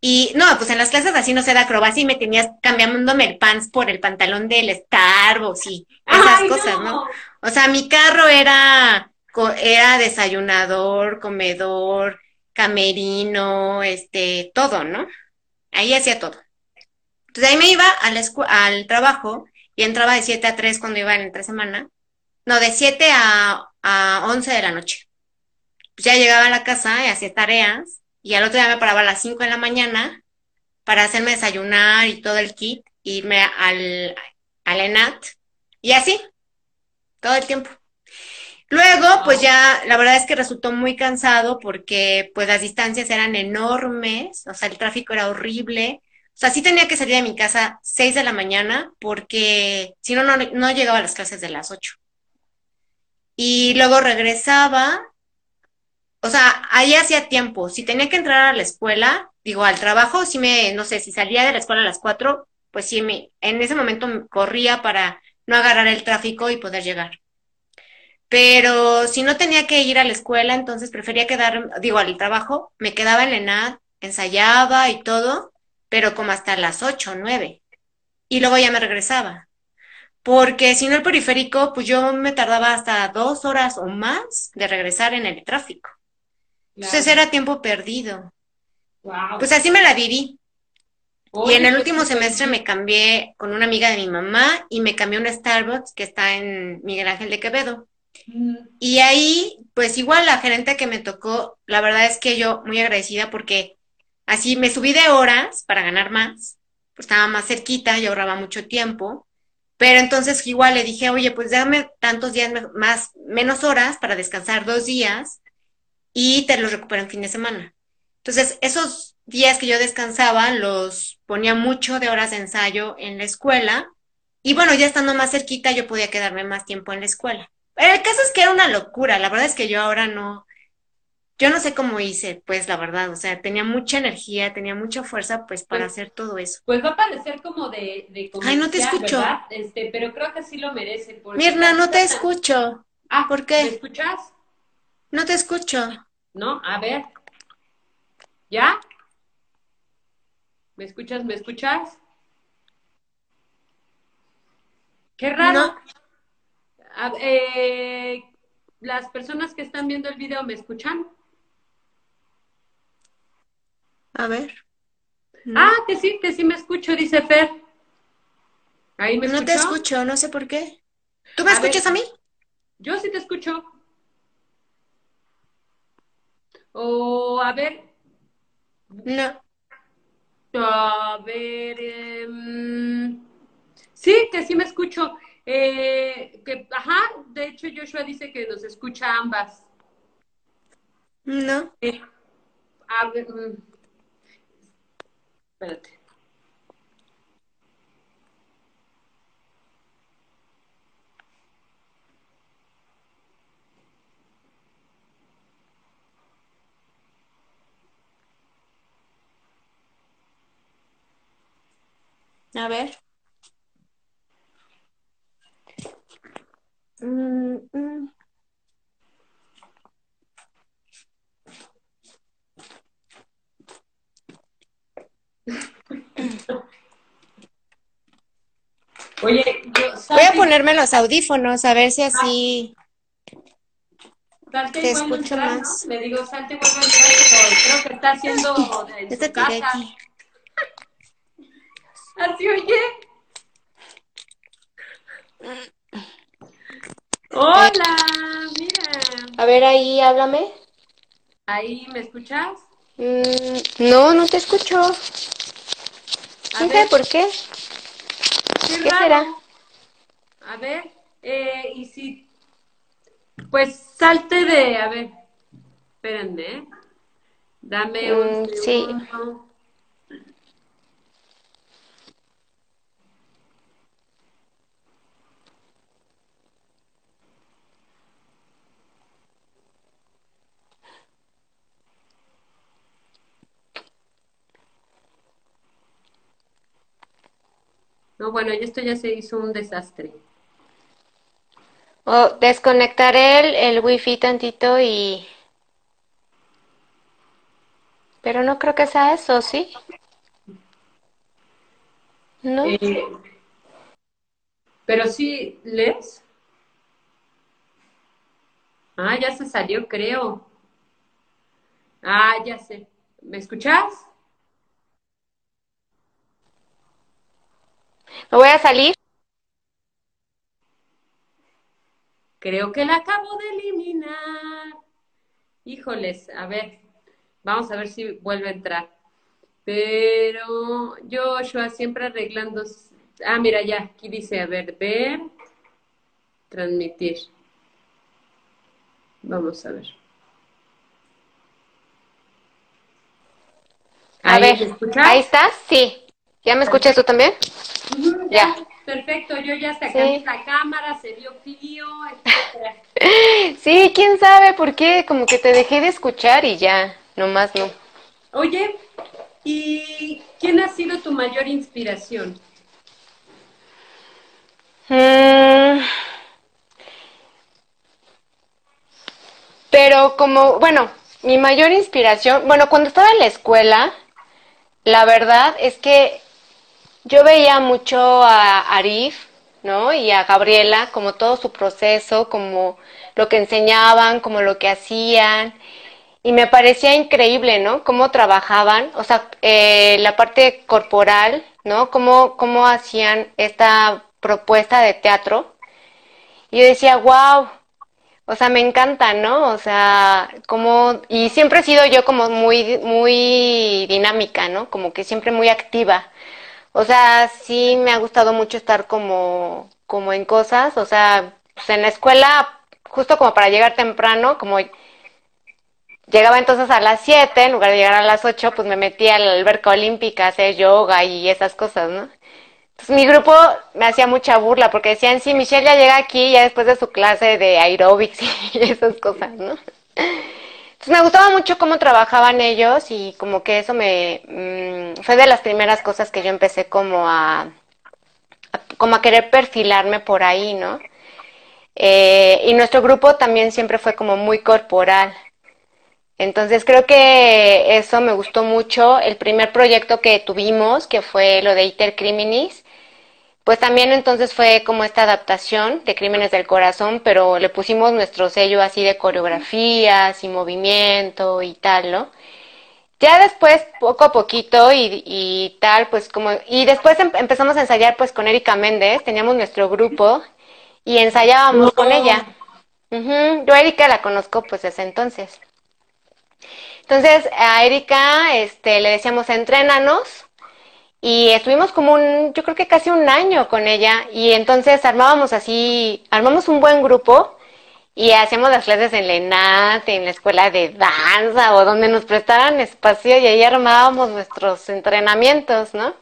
Y no, pues en las clases así no se da acrobacia y me tenías cambiándome el pants por el pantalón del Starbucks y esas cosas, no. O sea, mi carro era, era desayunador, comedor, camerino, este, todo, ¿no? Ahí hacía todo. Entonces ahí me iba al, trabajo y entraba de 7 a 3 cuando iba en entre semana. No, de 7 a a 11 de la noche. Pues ya llegaba a la casa y hacía tareas y al otro día me paraba a las 5 de la mañana para hacerme desayunar y todo el kit, irme al, al ENAT y así, todo el tiempo. Luego, pues ya, la verdad es que resultó muy cansado porque pues las distancias eran enormes, o sea, el tráfico era horrible. O sea, sí tenía que salir de mi casa 6 de la mañana porque si no, no llegaba a las clases de las 8 y luego regresaba, o sea, ahí hacía tiempo. Si tenía que entrar a la escuela, digo, al trabajo, si me, no sé, si salía de la escuela a las cuatro, pues sí, me, en ese momento corría para no agarrar el tráfico y poder llegar. Pero si no tenía que ir a la escuela, entonces prefería quedar, digo, al trabajo, me quedaba en la ENAD ensayaba y todo, pero como hasta las 8 o 9. Y luego ya me regresaba. Porque si no el periférico, pues yo me tardaba hasta dos horas o más de regresar en el tráfico. Entonces era tiempo perdido. Pues así me la viví. y en el pues último semestre me cambié con una amiga de mi mamá y me cambié a un Starbucks que está en Miguel Ángel de Quevedo. Y ahí, pues igual la gerente que me tocó, la verdad es que yo muy agradecida porque así me subí de horas para ganar más, pues estaba más cerquita y ahorraba mucho tiempo. Pero entonces igual le dije, oye, pues dame tantos días más, menos horas para descansar dos días y te los recupero en fin de semana. Entonces, esos días que yo descansaba los ponía mucho de horas de ensayo en la escuela y bueno, ya estando más cerquita yo podía quedarme más tiempo en la escuela. El caso es que era una locura, la verdad es que yo ahora no, yo no sé cómo hice, pues la verdad, o sea, tenía mucha energía, tenía mucha fuerza, pues para pues, hacer todo eso. Pues va a parecer como de, de Ay, no te escucho. Este, pero creo que sí lo merece. Mirna, no te escucho. Ah, ¿por qué? ¿Me escuchas? No te escucho. No, a ver. ¿Ya? ¿Me escuchas? ¿Me escuchas? Qué raro. Eh, las personas que están viendo el video, ¿me escuchan? A ver. Ah, que sí, que sí me escucho, dice Fer. Ahí me No te escucho, no sé por qué. ¿Tú me escuchas a mí? Yo sí te escucho. O, a ver. No. A ver. Em, sí, que sí me escucho. Eh, que, ajá, de hecho Joshua dice que nos escucha ambas. No. Eh, a ver, mm, espérate. A ver. Mm, mm. Oye, yo, voy a ponerme los audífonos a ver si así te escucho más. Le digo, salte y vuelve a entrar, pero creo que está haciendo en su casa. Aquí. Así oye. Hola, mira. A ver, ahí, háblame. ¿Ahí me escuchas? Mm, no, no te escucho. Sé por qué. ¿Qué, será? A ver, eh, y si... Pues salte de... A ver, espérenme, ¿eh? Dame un mm, Sí. No, bueno, esto ya se hizo un desastre. O desconectaré el, el wifi tantito y... Pero no creo que sea eso, ¿sí? ¿No? Eh, pero sí, ¿les? Ah, ya se salió, creo. Ah, ya sé. ¿Me escuchas? ¿Me voy a salir? Creo que la acabo de eliminar. Híjoles, a ver, vamos a ver si vuelve a entrar. Pero Joshua siempre arreglando. Ah, mira, ya, aquí dice, a ver, ver, transmitir. Vamos a ver. A ver, ¿ahí estás? Sí. ¿Ya me escuchas tú también? ya. Perfecto, yo ya saqué la cámara, se vio frío, etcétera. Sí, quién sabe por qué, como que te dejé de escuchar y ya, nomás no. Oye, ¿y quién ha sido tu mayor inspiración? Mm. pero como, bueno, mi mayor inspiración, bueno, cuando estaba en la escuela, la verdad es que yo veía mucho a Arif, ¿no? Y a Gabriela, como todo su proceso, como lo que enseñaban, como lo que hacían. Y me parecía increíble, ¿no? Cómo trabajaban, o sea, eh, la parte corporal, ¿no? Cómo, cómo hacían esta propuesta de teatro. Y yo decía, wow, o sea, me encanta, ¿no? O sea, como, y siempre he sido yo como muy, muy dinámica, ¿no? Como que siempre muy activa. O sea, sí me ha gustado mucho estar como, como en cosas, o sea, pues en la escuela, justo como para llegar temprano, como llegaba entonces a las 7, en lugar de llegar a las 8, pues me metía a la alberca olímpica a hacer yoga y esas cosas, ¿no? Entonces mi grupo me hacía mucha burla porque decían, sí, Michelle ya llega aquí ya después de su clase de aerobics y esas cosas, ¿no? Me gustaba mucho cómo trabajaban ellos y como que eso me mm, fue de las primeras cosas que yo empecé como a, como a querer perfilarme por ahí, ¿no? Eh, y nuestro grupo también siempre fue como muy corporal. Entonces creo que eso me gustó mucho. El primer proyecto que tuvimos, que fue lo de Iter Criminis, pues también entonces fue como esta adaptación de Crímenes del Corazón, pero le pusimos nuestro sello así de coreografías y movimiento y tal, ¿no? Ya después, poco a poquito y, y tal, pues como... Y después em, empezamos a ensayar pues con Erika Méndez, teníamos nuestro grupo y ensayábamos con ella. Yo a Erika la conozco pues desde entonces. Entonces a Erika este, le decíamos, entrénanos y estuvimos como un, yo creo que casi un año con ella y entonces armábamos así, armamos un buen grupo y hacíamos las clases en la ENAT, en la escuela de danza o donde nos prestaran espacio y ahí armábamos nuestros entrenamientos, ¿no?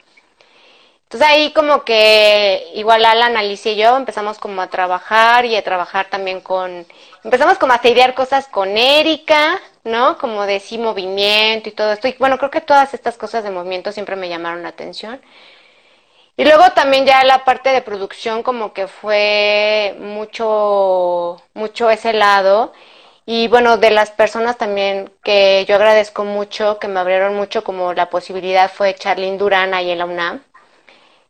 Entonces ahí como que igual Alan, Alicia y yo empezamos como a trabajar y a trabajar también con, empezamos como a idear cosas con Erika, ¿no? Como de sí movimiento y todo esto. Y bueno, creo que todas estas cosas de movimiento siempre me llamaron la atención. Y luego también ya la parte de producción como que fue mucho, mucho ese lado. Y bueno, de las personas también que yo agradezco mucho, que me abrieron mucho como la posibilidad fue Charlene Durán ahí en la UNAM,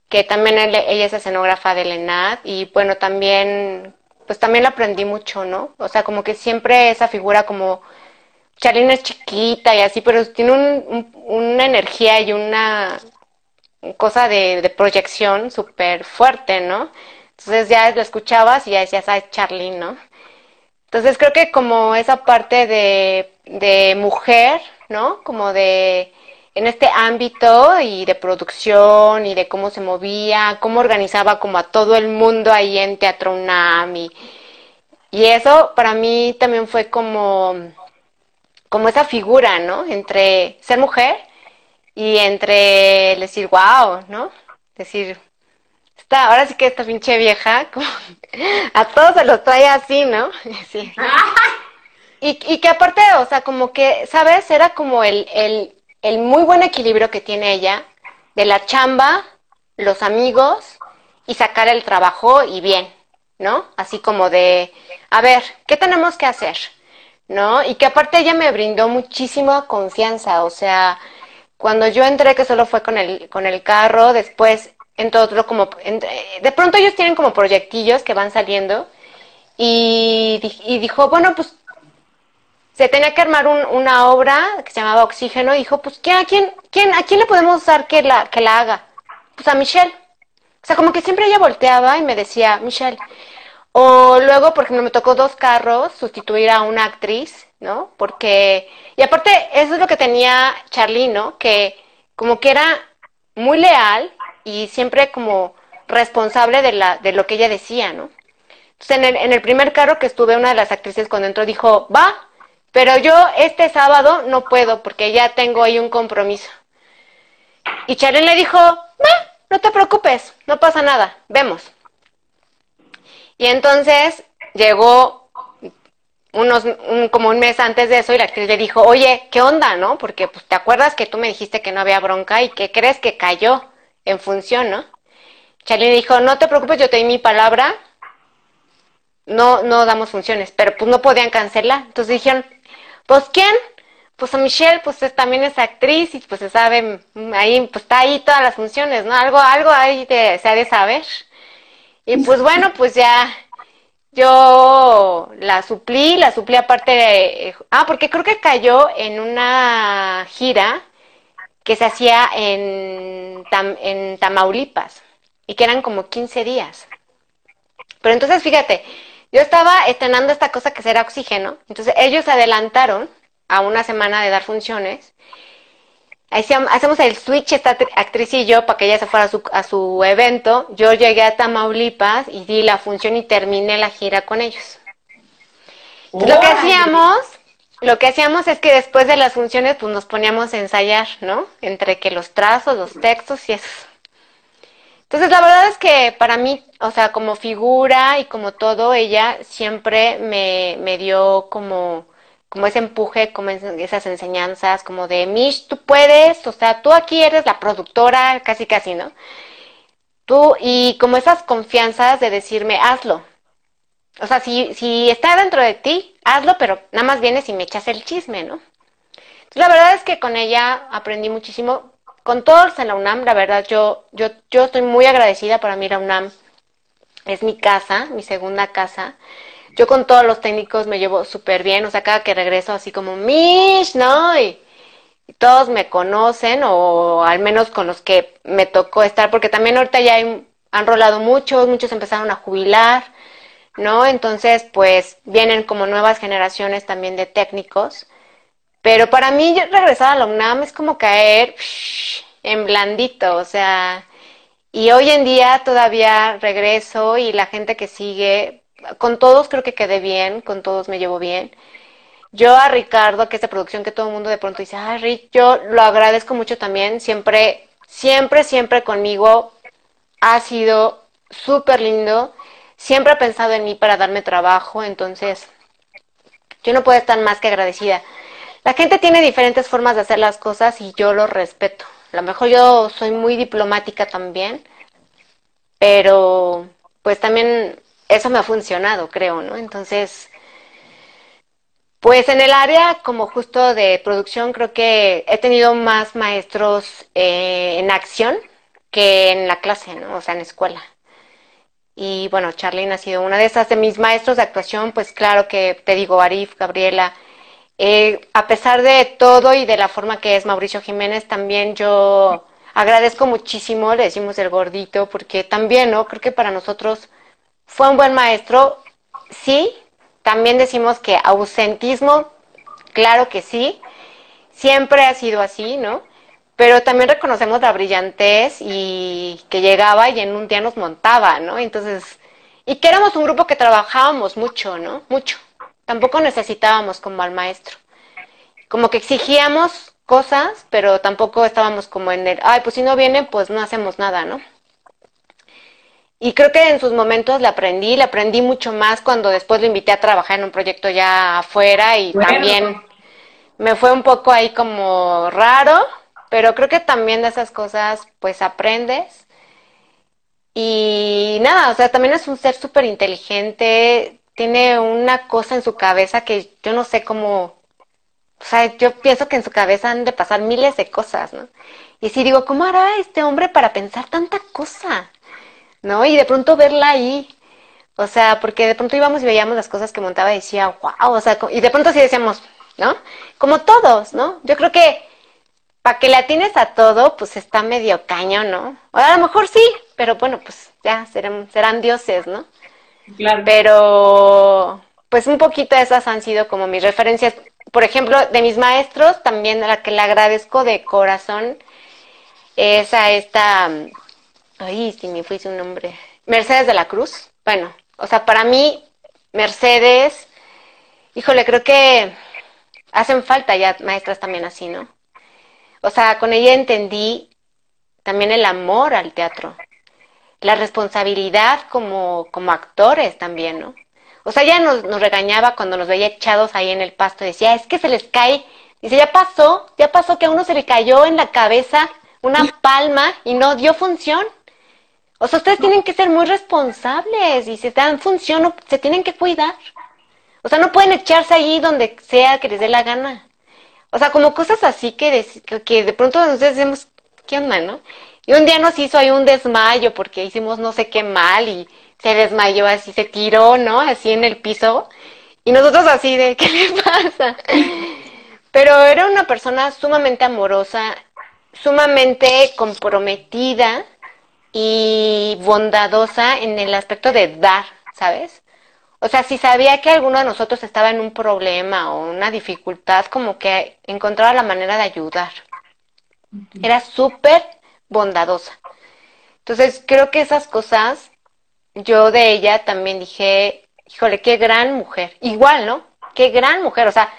que también ella es escenógrafa de ENAD y bueno, también, pues también la aprendí mucho, ¿no? O sea, como que siempre esa figura como Charlene es chiquita y así, pero tiene un, una energía y una cosa de, proyección súper fuerte, ¿no? Entonces ya lo escuchabas y ya decías, ah, es Charlene, ¿no? Entonces creo que como esa parte de, de mujer, ¿no? Como de en este ámbito y de producción y de cómo se movía, cómo organizaba como a todo el mundo ahí en Teatro UNAM y, y eso para mí también fue como como esa figura, ¿no? Entre ser mujer y entre decir, wow, ¿no? Decir, está, ahora sí que esta pinche vieja, como, a todos se los trae así, ¿no? Sí. Y, y, que aparte, o sea, como que, ¿sabes? Era como el, el, el muy buen equilibrio que tiene ella de la chamba, los amigos y sacar el trabajo y bien, ¿no? Así como de, a ver, ¿qué tenemos que hacer? ¿No? Y que aparte ella me brindó muchísima confianza, o sea, cuando yo entré, que solo fue con el, con el carro, después entró otro como, de pronto ellos tienen como proyectillos que van saliendo y, dijo, bueno, pues se tenía que armar una obra que se llamaba Oxígeno y dijo, pues ¿quién, a, quién, quién, ¿a quién le podemos usar que la, que la haga? Pues a Michelle. O sea, como que siempre ella volteaba y me decía, Michelle, o luego, porque no me tocó dos carros, sustituir a una actriz, ¿no? Porque, y aparte, eso es lo que tenía Charlie, ¿no? Que como que era muy leal y siempre como responsable de, la, de lo que ella decía, ¿no? Entonces, en el, en el primer carro que estuve, una de las actrices cuando entró dijo, va, pero yo este sábado no puedo porque ya tengo ahí un compromiso. Y Charlie le dijo, va, no te preocupes, no pasa nada, vemos. Y entonces llegó unos, como un mes antes de eso y la actriz le dijo, oye, ¿qué onda, no? Porque pues te acuerdas que tú me dijiste que no había bronca y que crees que cayó en función, ¿no? Charlie dijo, no te preocupes, yo te di mi palabra, no, no damos funciones, pero pues no podían cancelar. Entonces dijeron, pues ¿quién? pues a Michelle, pues también es actriz y pues se sabe, mm, ahí, pues está ahí todas las funciones, ¿no? Algo, algo ahí de, se ha de saber. Y pues bueno, pues ya yo la suplí, la suplí aparte de, ah, porque creo que cayó en una gira que se hacía en, en Tamaulipas y que eran como 15 días. Pero entonces, fíjate, yo estaba estrenando esta cosa que será oxígeno, entonces ellos adelantaron a una semana de dar funciones. Hacemos el switch, esta actriz y yo, para que ella se fuera a su, a su evento. Yo llegué a Tamaulipas y di la función y terminé la gira con ellos. lo que hacíamos, lo que hacíamos es que después de las funciones, pues nos poníamos a ensayar, ¿no? Entre que los trazos, los textos y eso. Entonces, la verdad es que para mí, o sea, como figura y como todo, ella siempre me, me dio como como ese empuje, como esas enseñanzas, como de, Mish, tú puedes, o sea, tú aquí eres la productora, casi casi, ¿no? Tú, y como esas confianzas de decirme, hazlo. O sea, si, si está dentro de ti, hazlo, pero nada más vienes y me echas el chisme, ¿no? La verdad es que con ella aprendí muchísimo. Con todos en la UNAM, la verdad, yo, yo, yo estoy muy agradecida para mí la UNAM. Es mi casa, mi segunda casa. Yo con todos los técnicos me llevo súper bien, o sea, cada que regreso así como, Mish, ¿no? Y, todos me conocen, o al menos con los que me tocó estar, porque también ahorita ya han rolado muchos, muchos empezaron a jubilar, ¿no? Entonces, pues vienen como nuevas generaciones también de técnicos. Pero para mí regresar a la UNAM es como caer en blandito, o sea, y hoy en día todavía regreso y la gente que sigue, con todos creo que quedé bien, con todos me llevo bien. Yo a Ricardo, que es de producción, que todo el mundo de pronto dice, ay, Rick, yo lo agradezco mucho también. Siempre, siempre, siempre conmigo ha sido súper lindo. Siempre ha pensado en mí para darme trabajo, entonces yo no puedo estar más que agradecida. La gente tiene diferentes formas de hacer las cosas y yo lo respeto. A lo mejor yo soy muy diplomática también, pero pues también eso me ha funcionado, creo, ¿no? Entonces, pues en el área como justo de producción creo que he tenido más maestros eh, en acción que en la clase, ¿no? O sea, en la escuela. Y bueno, Charlene ha sido una de esas de mis maestros de actuación, pues claro que te digo, Arif, Gabriela, eh, a pesar de todo y de la forma que es Mauricio Jiménez, también yo agradezco muchísimo, le decimos el gordito, porque también, ¿no? Creo que para nosotros fue un buen maestro, sí. También decimos que ausentismo, claro que sí. Siempre ha sido así, ¿no? Pero también reconocemos la brillantez y que llegaba y en un día nos montaba, ¿no? Entonces, y que éramos un grupo que trabajábamos mucho, ¿no? Mucho. Tampoco necesitábamos como al maestro. Como que exigíamos cosas, pero tampoco estábamos como en el, ay, pues si no viene, pues no hacemos nada, ¿no? Y creo que en sus momentos le aprendí, le aprendí mucho más cuando después lo invité a trabajar en un proyecto ya afuera y también me fue un poco ahí como raro, pero creo que también de esas cosas pues aprendes. Y nada, o sea, también es un ser súper inteligente, tiene una cosa en su cabeza que yo no sé cómo, o sea, yo pienso que en su cabeza han de pasar miles de cosas, ¿no? Y si digo, ¿cómo hará este hombre para pensar tanta cosa? ¿No? Y de pronto verla ahí, o sea, porque de pronto íbamos y veíamos las cosas que montaba y decía, wow, o sea, y de pronto sí decíamos, ¿no? Como todos, ¿no? Yo creo que para que la tienes a todo, pues está medio caño, ¿no? O a lo mejor sí, pero bueno, pues ya serán, serán dioses, ¿no? Claro. Pero, pues un poquito esas han sido como mis referencias. Por ejemplo, de mis maestros, también a la que le agradezco de corazón es a esta Ay, si me fuese un nombre. Mercedes de la Cruz. Bueno, o sea, para mí, Mercedes, híjole, creo que hacen falta ya maestras también así, ¿no? O sea, con ella entendí también el amor al teatro, la responsabilidad como, como actores también, ¿no? O sea, ella nos, nos regañaba cuando nos veía echados ahí en el pasto, decía, es que se les cae, dice, ya pasó, ya pasó que a uno se le cayó en la cabeza una palma y no dio función. O sea, ustedes tienen que ser muy responsables y si dan función, se tienen que cuidar. O sea, no pueden echarse ahí donde sea que les dé la gana. O sea, como cosas así que de, que de pronto nos decimos, ¿qué onda, no? Y un día nos hizo ahí un desmayo porque hicimos no sé qué mal y se desmayó así, se tiró, ¿no? Así en el piso. Y nosotros así de, ¿qué le pasa? Pero era una persona sumamente amorosa, sumamente comprometida y bondadosa en el aspecto de dar, ¿sabes? O sea, si sabía que alguno de nosotros estaba en un problema o una dificultad, como que encontraba la manera de ayudar. Era súper bondadosa. Entonces, creo que esas cosas, yo de ella también dije, híjole, qué gran mujer. Igual, ¿no? Qué gran mujer. O sea,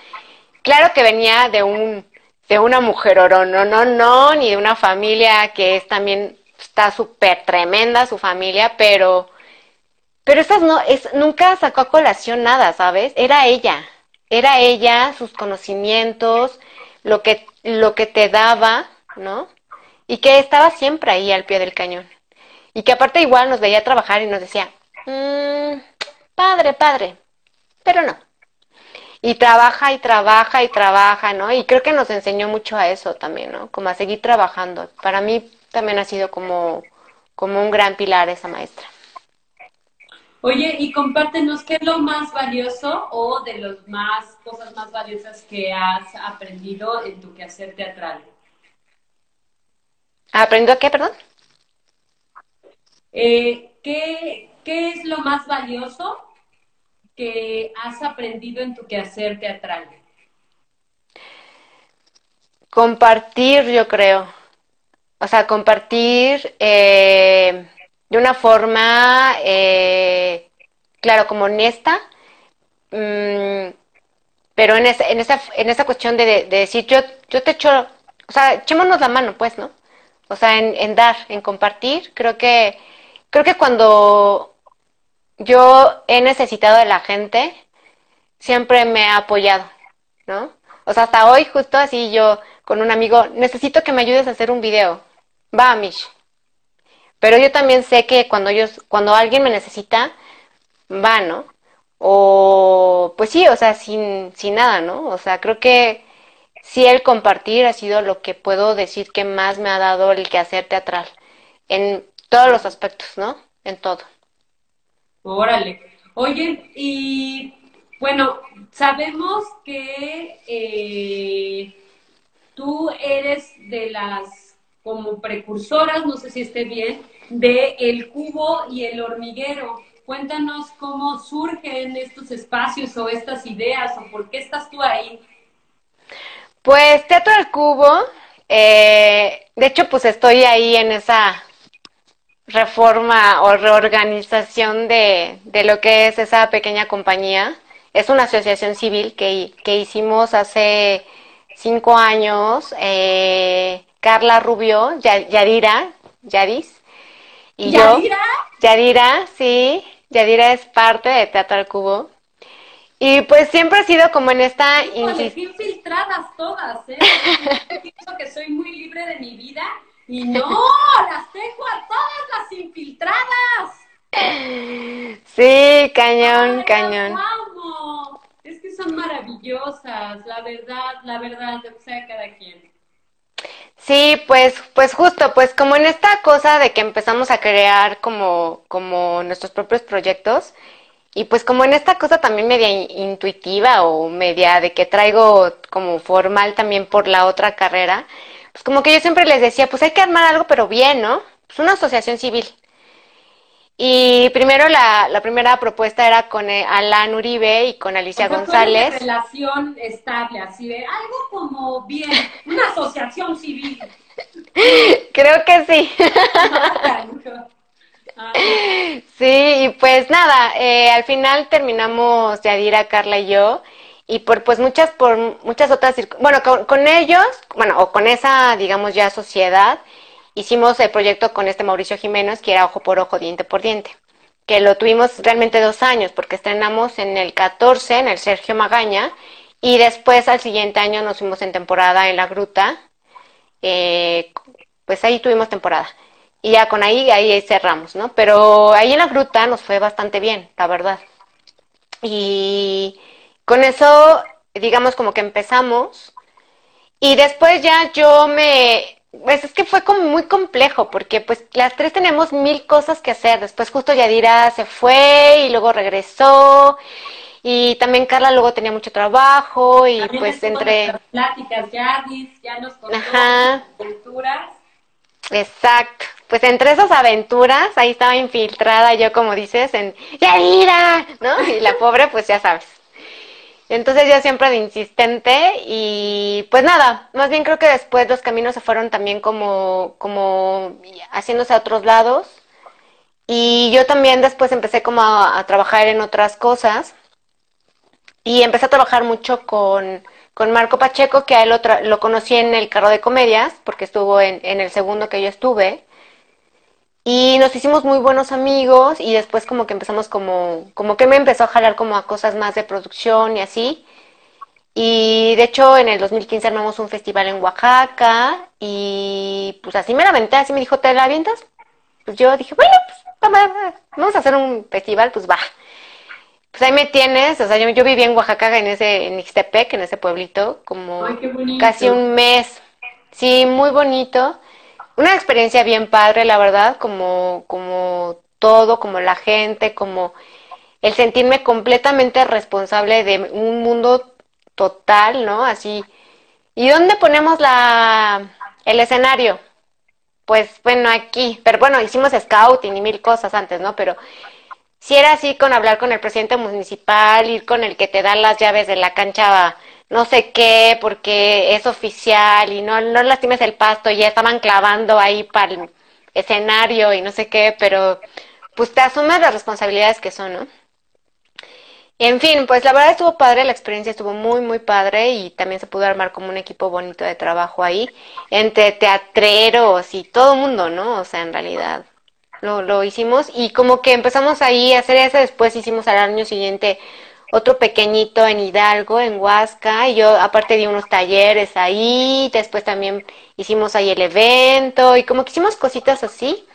claro que venía de un de una mujer oro, no, no, no, ni de una familia que es también está súper tremenda su familia, pero pero esas no es nunca sacó a colación nada, ¿sabes? Era ella. Era ella, sus conocimientos, lo que lo que te daba, ¿no? Y que estaba siempre ahí al pie del cañón. Y que aparte igual nos veía trabajar y nos decía, mmm, padre, padre, pero no. Y trabaja y trabaja y trabaja, ¿no? Y creo que nos enseñó mucho a eso también, ¿no? Como a seguir trabajando. Para mí también ha sido como, como un gran pilar esa maestra. Oye, y compártenos qué es lo más valioso o de las más cosas más valiosas que has aprendido en tu quehacer teatral. ¿Aprendido qué, perdón? Eh, ¿qué, ¿Qué es lo más valioso que has aprendido en tu quehacer teatral? Compartir, yo creo. O sea, compartir eh, de una forma, eh, claro, como honesta, mm, pero en esa, en esa, en esa cuestión de, decir, yo, yo te echo, o sea, echémonos la mano, pues, ¿no? O sea, en, en dar, en compartir, creo que, creo que cuando yo he necesitado de la gente, siempre me ha apoyado, ¿no? O sea, hasta hoy justo así yo con un amigo, necesito que me ayudes a hacer un video. Va, Mish. Pero yo también sé que cuando ellos, cuando alguien me necesita, va, ¿no? O pues sí, o sea, sin, sin nada, ¿no? O sea, creo que sí el compartir ha sido lo que puedo decir que más me ha dado el quehacer teatral. En todos los aspectos, ¿no? En todo. Órale. Oye, y bueno, sabemos que eh, tú eres de las como precursoras, no sé si esté bien, de el cubo y el hormiguero. Cuéntanos cómo surgen estos espacios o estas ideas o por qué estás tú ahí. Pues Teatro del Cubo, eh, de hecho pues estoy ahí en esa reforma o reorganización de, de, lo que es esa pequeña compañía. Es una asociación civil que, que hicimos hace cinco años. Eh, Carla Rubio, Yadira, Yadis, y ¿Yadira? yo. Yadira, sí. Yadira es parte de Teatro al Cubo. Y pues siempre ha sido como en esta... infiltradas todas, ¿eh? Pienso que soy muy libre de mi vida y no, las tengo a todas las infiltradas. Sí, cañón, cañón. Es que son maravillosas, la verdad, la verdad, o sea cada quien. Sí, pues, pues justo, pues como en esta cosa de que empezamos a crear como, como nuestros propios proyectos, y pues como en esta cosa también media intuitiva o media de que traigo como formal también por la otra carrera, pues como que yo siempre les decía, pues hay que armar algo, pero bien, ¿no? Pues una asociación civil. Y primero la, la primera propuesta era con eh, Alan Uribe y con Alicia González. Una relación estable, así de algo como bien, una asociación civil. Creo que sí. sí, y pues nada, eh, al final terminamos Yadira, Carla y yo y por pues muchas por muchas otras bueno con, ellos bueno o con esa digamos ya sociedad hicimos el proyecto con este Mauricio Jiménez que era ojo por ojo diente por diente que lo tuvimos realmente dos años porque estrenamos en el 14 en el Sergio Magaña y después al siguiente año nos fuimos en temporada en la Gruta eh, pues ahí tuvimos temporada. Y ya con ahí ahí cerramos no pero ahí en la Gruta nos fue bastante bien la verdad. Y con eso, digamos como que empezamos. Y después ya yo me, pues es que fue como muy complejo, porque pues las tres tenemos mil cosas que hacer. Después justo Yadira se fue y luego regresó. Y también Carla luego tenía mucho trabajo y pues entre... Pláticas, Yadis, ya nos contó Ajá. aventuras. Exacto. Pues entre esas aventuras, ahí estaba infiltrada yo, como dices, en Yadira, ¿no? Y la pobre, pues ya sabes. Entonces yo siempre de insistente y pues nada, más bien creo que después los caminos se fueron también como, como haciéndose a otros lados. Y yo también después empecé como a, trabajar en otras cosas. Y empecé a trabajar mucho con, con Marco Pacheco, que a él lo, lo conocí en el carro de comedias, porque estuvo en, en el segundo que yo estuve. Y nos hicimos muy buenos amigos y después como que empezamos como, como que me empezó a jalar como a cosas más de producción y así. Y de hecho en el 2015 armamos un festival en Oaxaca y pues así me la aventé, así me dijo, ¿te la avientas? Pues yo dije, bueno, pues vamos a hacer un festival, pues va. Pues ahí me tienes, o sea, yo, yo viví en Oaxaca, en ese, en Ixtepec, en ese pueblito, como casi un mes. Sí, muy bonito una experiencia bien padre, la verdad, como, como todo, como la gente, como el sentirme completamente responsable de un mundo total, ¿no? Así. ¿Y dónde ponemos la el escenario? Pues bueno, aquí, pero bueno, hicimos scouting y mil cosas antes, ¿no? Pero si era así con hablar con el presidente municipal, ir con el que te da las llaves de la cancha no sé qué, porque es oficial y no, no lastimes el pasto, ya estaban clavando ahí para el escenario y no sé qué, pero pues te asumes las responsabilidades que son, ¿no? En fin, pues la verdad estuvo padre, la experiencia estuvo muy, muy padre y también se pudo armar como un equipo bonito de trabajo ahí, entre teatreros y todo mundo, ¿no? O sea, en realidad lo, lo hicimos y como que empezamos ahí a hacer eso, después hicimos al año siguiente otro pequeñito en Hidalgo, en Huasca, y yo aparte di unos talleres ahí, después también hicimos ahí el evento, y como que hicimos cositas así.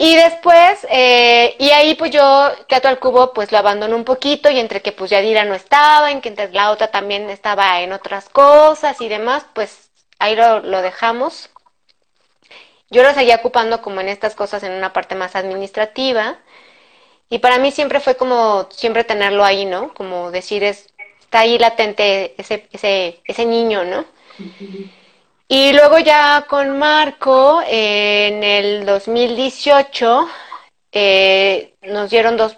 Y después, eh, y ahí pues yo Teatro al Cubo pues lo abandoné un poquito y entre que pues Yadira no estaba, en que entre la otra también estaba en otras cosas y demás, pues ahí lo, lo dejamos. Yo lo seguía ocupando como en estas cosas en una parte más administrativa. Y para mí siempre fue como siempre tenerlo ahí, ¿no? Como decir, es, está ahí latente ese, ese, ese niño, ¿no? Y luego ya con Marco, en el 2018, eh, nos dieron dos,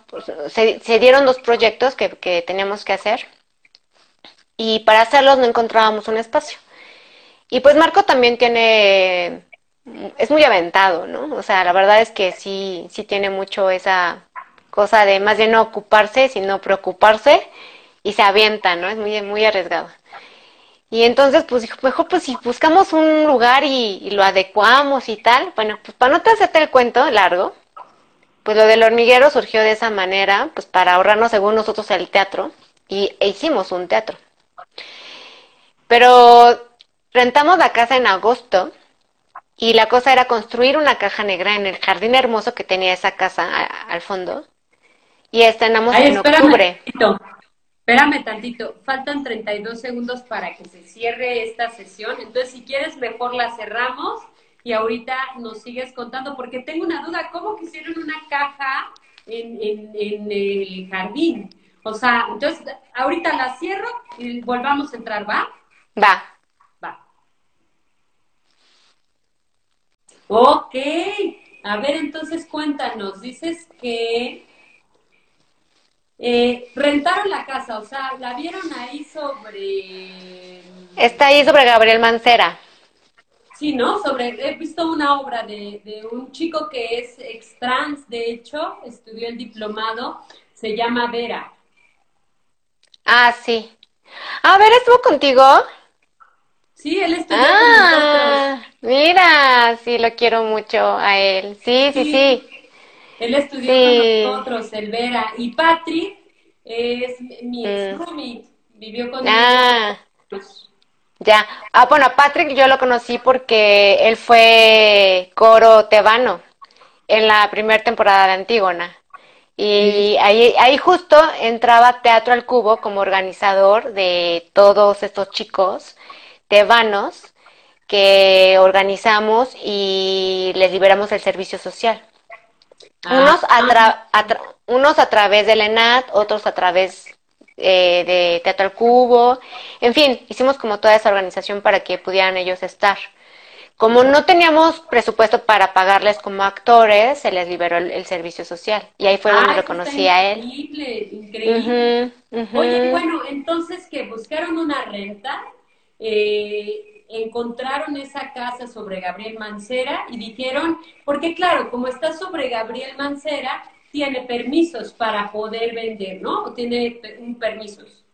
se, se, dieron dos proyectos que, que teníamos que hacer. Y para hacerlos no encontrábamos un espacio. Y pues Marco también tiene, es muy aventado, ¿no? O sea, la verdad es que sí, sí tiene mucho esa cosa de más bien no ocuparse, sino preocuparse y se avienta, ¿no? Es muy, muy arriesgado. Y entonces, pues mejor pues si buscamos un lugar y, lo adecuamos y tal, bueno, pues para no te hacerte el cuento largo, pues lo del hormiguero surgió de esa manera, pues para ahorrarnos según nosotros el teatro, y e hicimos un teatro. Pero rentamos la casa en agosto y la cosa era construir una caja negra en el jardín hermoso que tenía esa casa al fondo y estrenamos en octubre. espérame tantito, faltan 32 segundos para que se cierre esta sesión, entonces si quieres mejor la cerramos y ahorita nos sigues contando, porque tengo una duda, ¿cómo quisieron una caja en, en, el jardín? O sea, entonces ahorita la cierro y volvamos a entrar, ¿va? Va. Va. Ok. A ver, entonces cuéntanos, dices que eh, rentaron la casa, o sea, la vieron ahí sobre... Está ahí sobre Gabriel Mancera. Sí, ¿no? Sobre, he visto una obra de, de un chico que es extrans, de hecho, estudió el diplomado, se llama Vera. Ah, sí. Ah, Vera estuvo contigo. Sí, él estudió ah, Mira, sí, lo quiero mucho a él. Sí, sí, sí. Él estudió con nosotros, el Vera. Y Patrick es mi ex mm. vivió con ah. Ya. Ah, bueno, Patrick yo lo conocí porque él fue coro tebano en la primera temporada de Antígona. Y ahí, ahí justo entraba Teatro al Cubo como organizador de todos estos chicos tebanos que organizamos y les liberamos el servicio social. Unos, a unos a través del ENAT, otros a través eh, de Teatro al Cubo, en fin, hicimos como toda esa organización para que pudieran ellos estar. Como no teníamos presupuesto para pagarles como actores, se les liberó el, servicio social. Y ahí fue donde reconocí a él. Increíble, increíble. Oye, bueno, entonces que buscaron una renta, eh, encontraron esa casa sobre Gabriel Mancera y dijeron, porque claro, como está sobre Gabriel Mancera, tiene permisos para poder vender, ¿no? O tiene un permisos.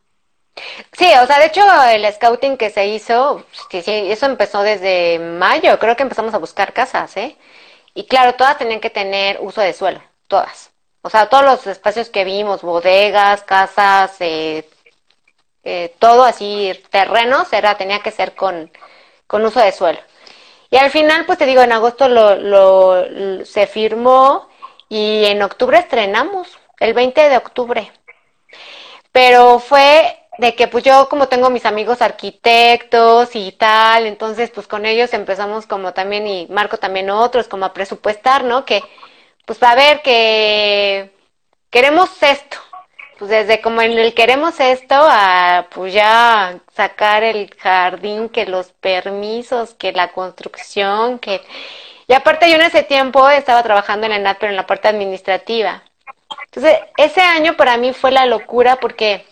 Sí, o sea, de hecho el scouting que se hizo, eso empezó desde mayo, creo que empezamos a buscar casas, ¿eh? Y claro, todas tenían que tener uso de suelo, todas. O sea, todos los espacios que vimos, bodegas, casas, eh, eh, todo así, terrenos, era, tenía que ser con, con uso de suelo. Y al final, pues te digo, en agosto lo, lo, se firmó y en octubre estrenamos, el 20 de octubre. Pero fue de que pues yo como tengo mis amigos arquitectos y tal, entonces pues con ellos empezamos como también y Marco también otros como a presupuestar, ¿no? Que pues a ver que queremos esto, pues desde como en el queremos esto a pues ya sacar el jardín, que los permisos, que la construcción, que... Y aparte yo en ese tiempo estaba trabajando en el NAT, pero en la parte administrativa. Entonces, ese año para mí fue la locura porque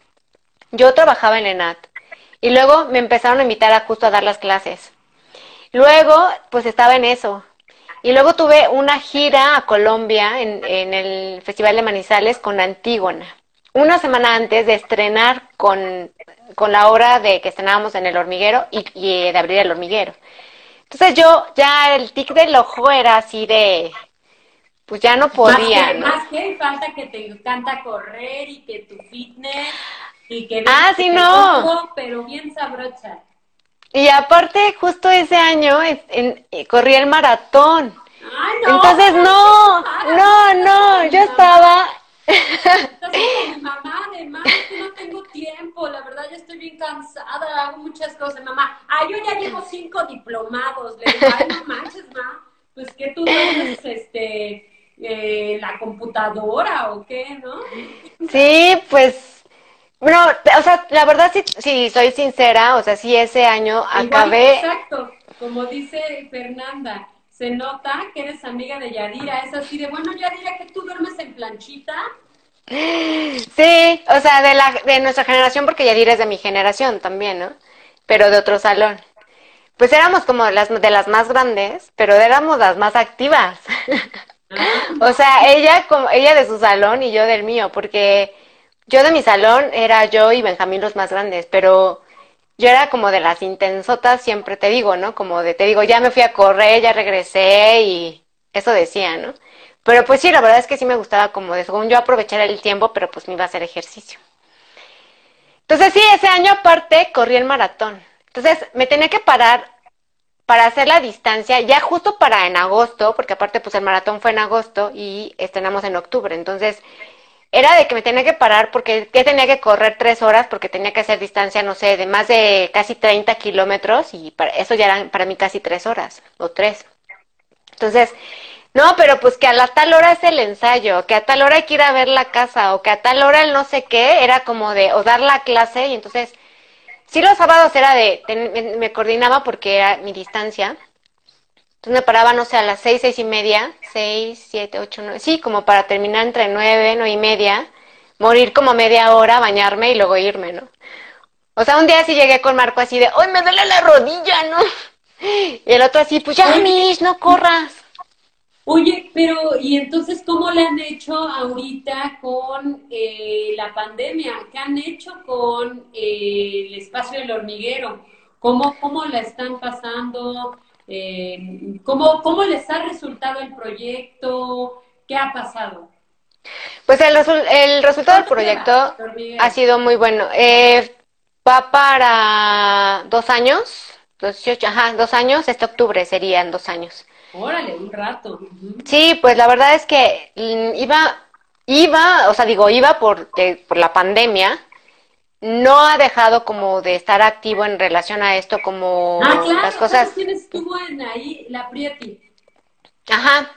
yo trabajaba en ENAT y luego me empezaron a invitar a justo a dar las clases. Luego, pues estaba en eso. Y luego tuve una gira a Colombia en, el Festival de Manizales con Antígona. Una semana antes de estrenar con, la obra de que estrenábamos en El Hormiguero y, y de abrir El Hormiguero. Entonces yo ya el tic del ojo era así de, pues ya no podía. Más que, más que falta que te encanta correr y que tu fitness y que ah, sí, no. pero bien sabrocha. Y aparte, justo ese año en, corrí el maratón. Ay, no, Entonces, no, no, no, yo estaba... Estás mi mamá, además, que no tengo tiempo, la verdad, ya estoy bien cansada, hago muchas cosas, mamá. Ah, yo ya llevo cinco diplomados, le digo, ay, no manches, ma, pues que tú no eres, este, eh, la computadora o qué, ¿no? Sí, pues bueno, o sea, la verdad sí, sí, soy sincera, o sea, sí ese año acabé... exacto, como dice Fernanda, se nota que eres amiga de Yadira, es así de, bueno, Yadira, que tú duermes en planchita. Sí, o sea, de, la, de nuestra generación, porque Yadira es de mi generación también, ¿no? Pero de otro salón. Pues éramos como las de las más grandes, pero éramos las más activas. O sea, ella como ella de su salón y yo del mío, porque yo de mi salón era yo y Benjamín los más grandes, pero yo era como de las intensotas, siempre te digo, ¿no? Como de, te digo, ya me fui a correr, ya regresé y eso decía, ¿no? Pero pues sí, la verdad es que sí me gustaba como de, según yo aprovechar el tiempo, pero pues me iba a hacer ejercicio. Entonces sí, ese año aparte corrí el maratón. Entonces me tenía que parar para hacer la distancia, ya justo para en agosto, porque aparte pues el maratón fue en agosto y estrenamos en octubre. Entonces era de que me tenía que parar porque ya tenía que correr tres horas porque tenía que hacer distancia, no sé, de más de casi 30 kilómetros y para, eso ya eran para mí casi tres horas o tres. Entonces, no, pero pues que a la tal hora es el ensayo, que a tal hora hay que ir a ver la casa o que a tal hora el no sé qué, era como de, o dar la clase y entonces, sí los sábados era de, me coordinaba porque era mi distancia entonces me paraba, no sé, a las seis, seis y media, seis, siete, ocho, nueve, sí, como para terminar entre nueve, nueve y media, morir como media hora, bañarme y luego irme, ¿no? O sea, un día sí llegué con Marco así de, ¡ay, me duele la rodilla, ¿no? Y el otro así, pues ya, no corras. Oye, pero ¿y entonces cómo le han hecho ahorita con eh, la pandemia? ¿Qué han hecho con eh, el espacio del hormiguero? ¿Cómo, ¿Cómo la están pasando? Eh, ¿cómo, ¿Cómo les ha resultado el proyecto? ¿Qué ha pasado? Pues el, el resultado del proyecto ha sido muy bueno. Eh, va para dos años, 18, ajá, dos años, este octubre serían dos años. Órale, un rato. Sí, pues la verdad es que mm, iba, iba, o sea, digo, iba por, por la pandemia, no ha dejado como de estar activo en relación a esto, como ah, claro, las cosas. ¿quién estuvo en ahí? La Prieti. Ajá.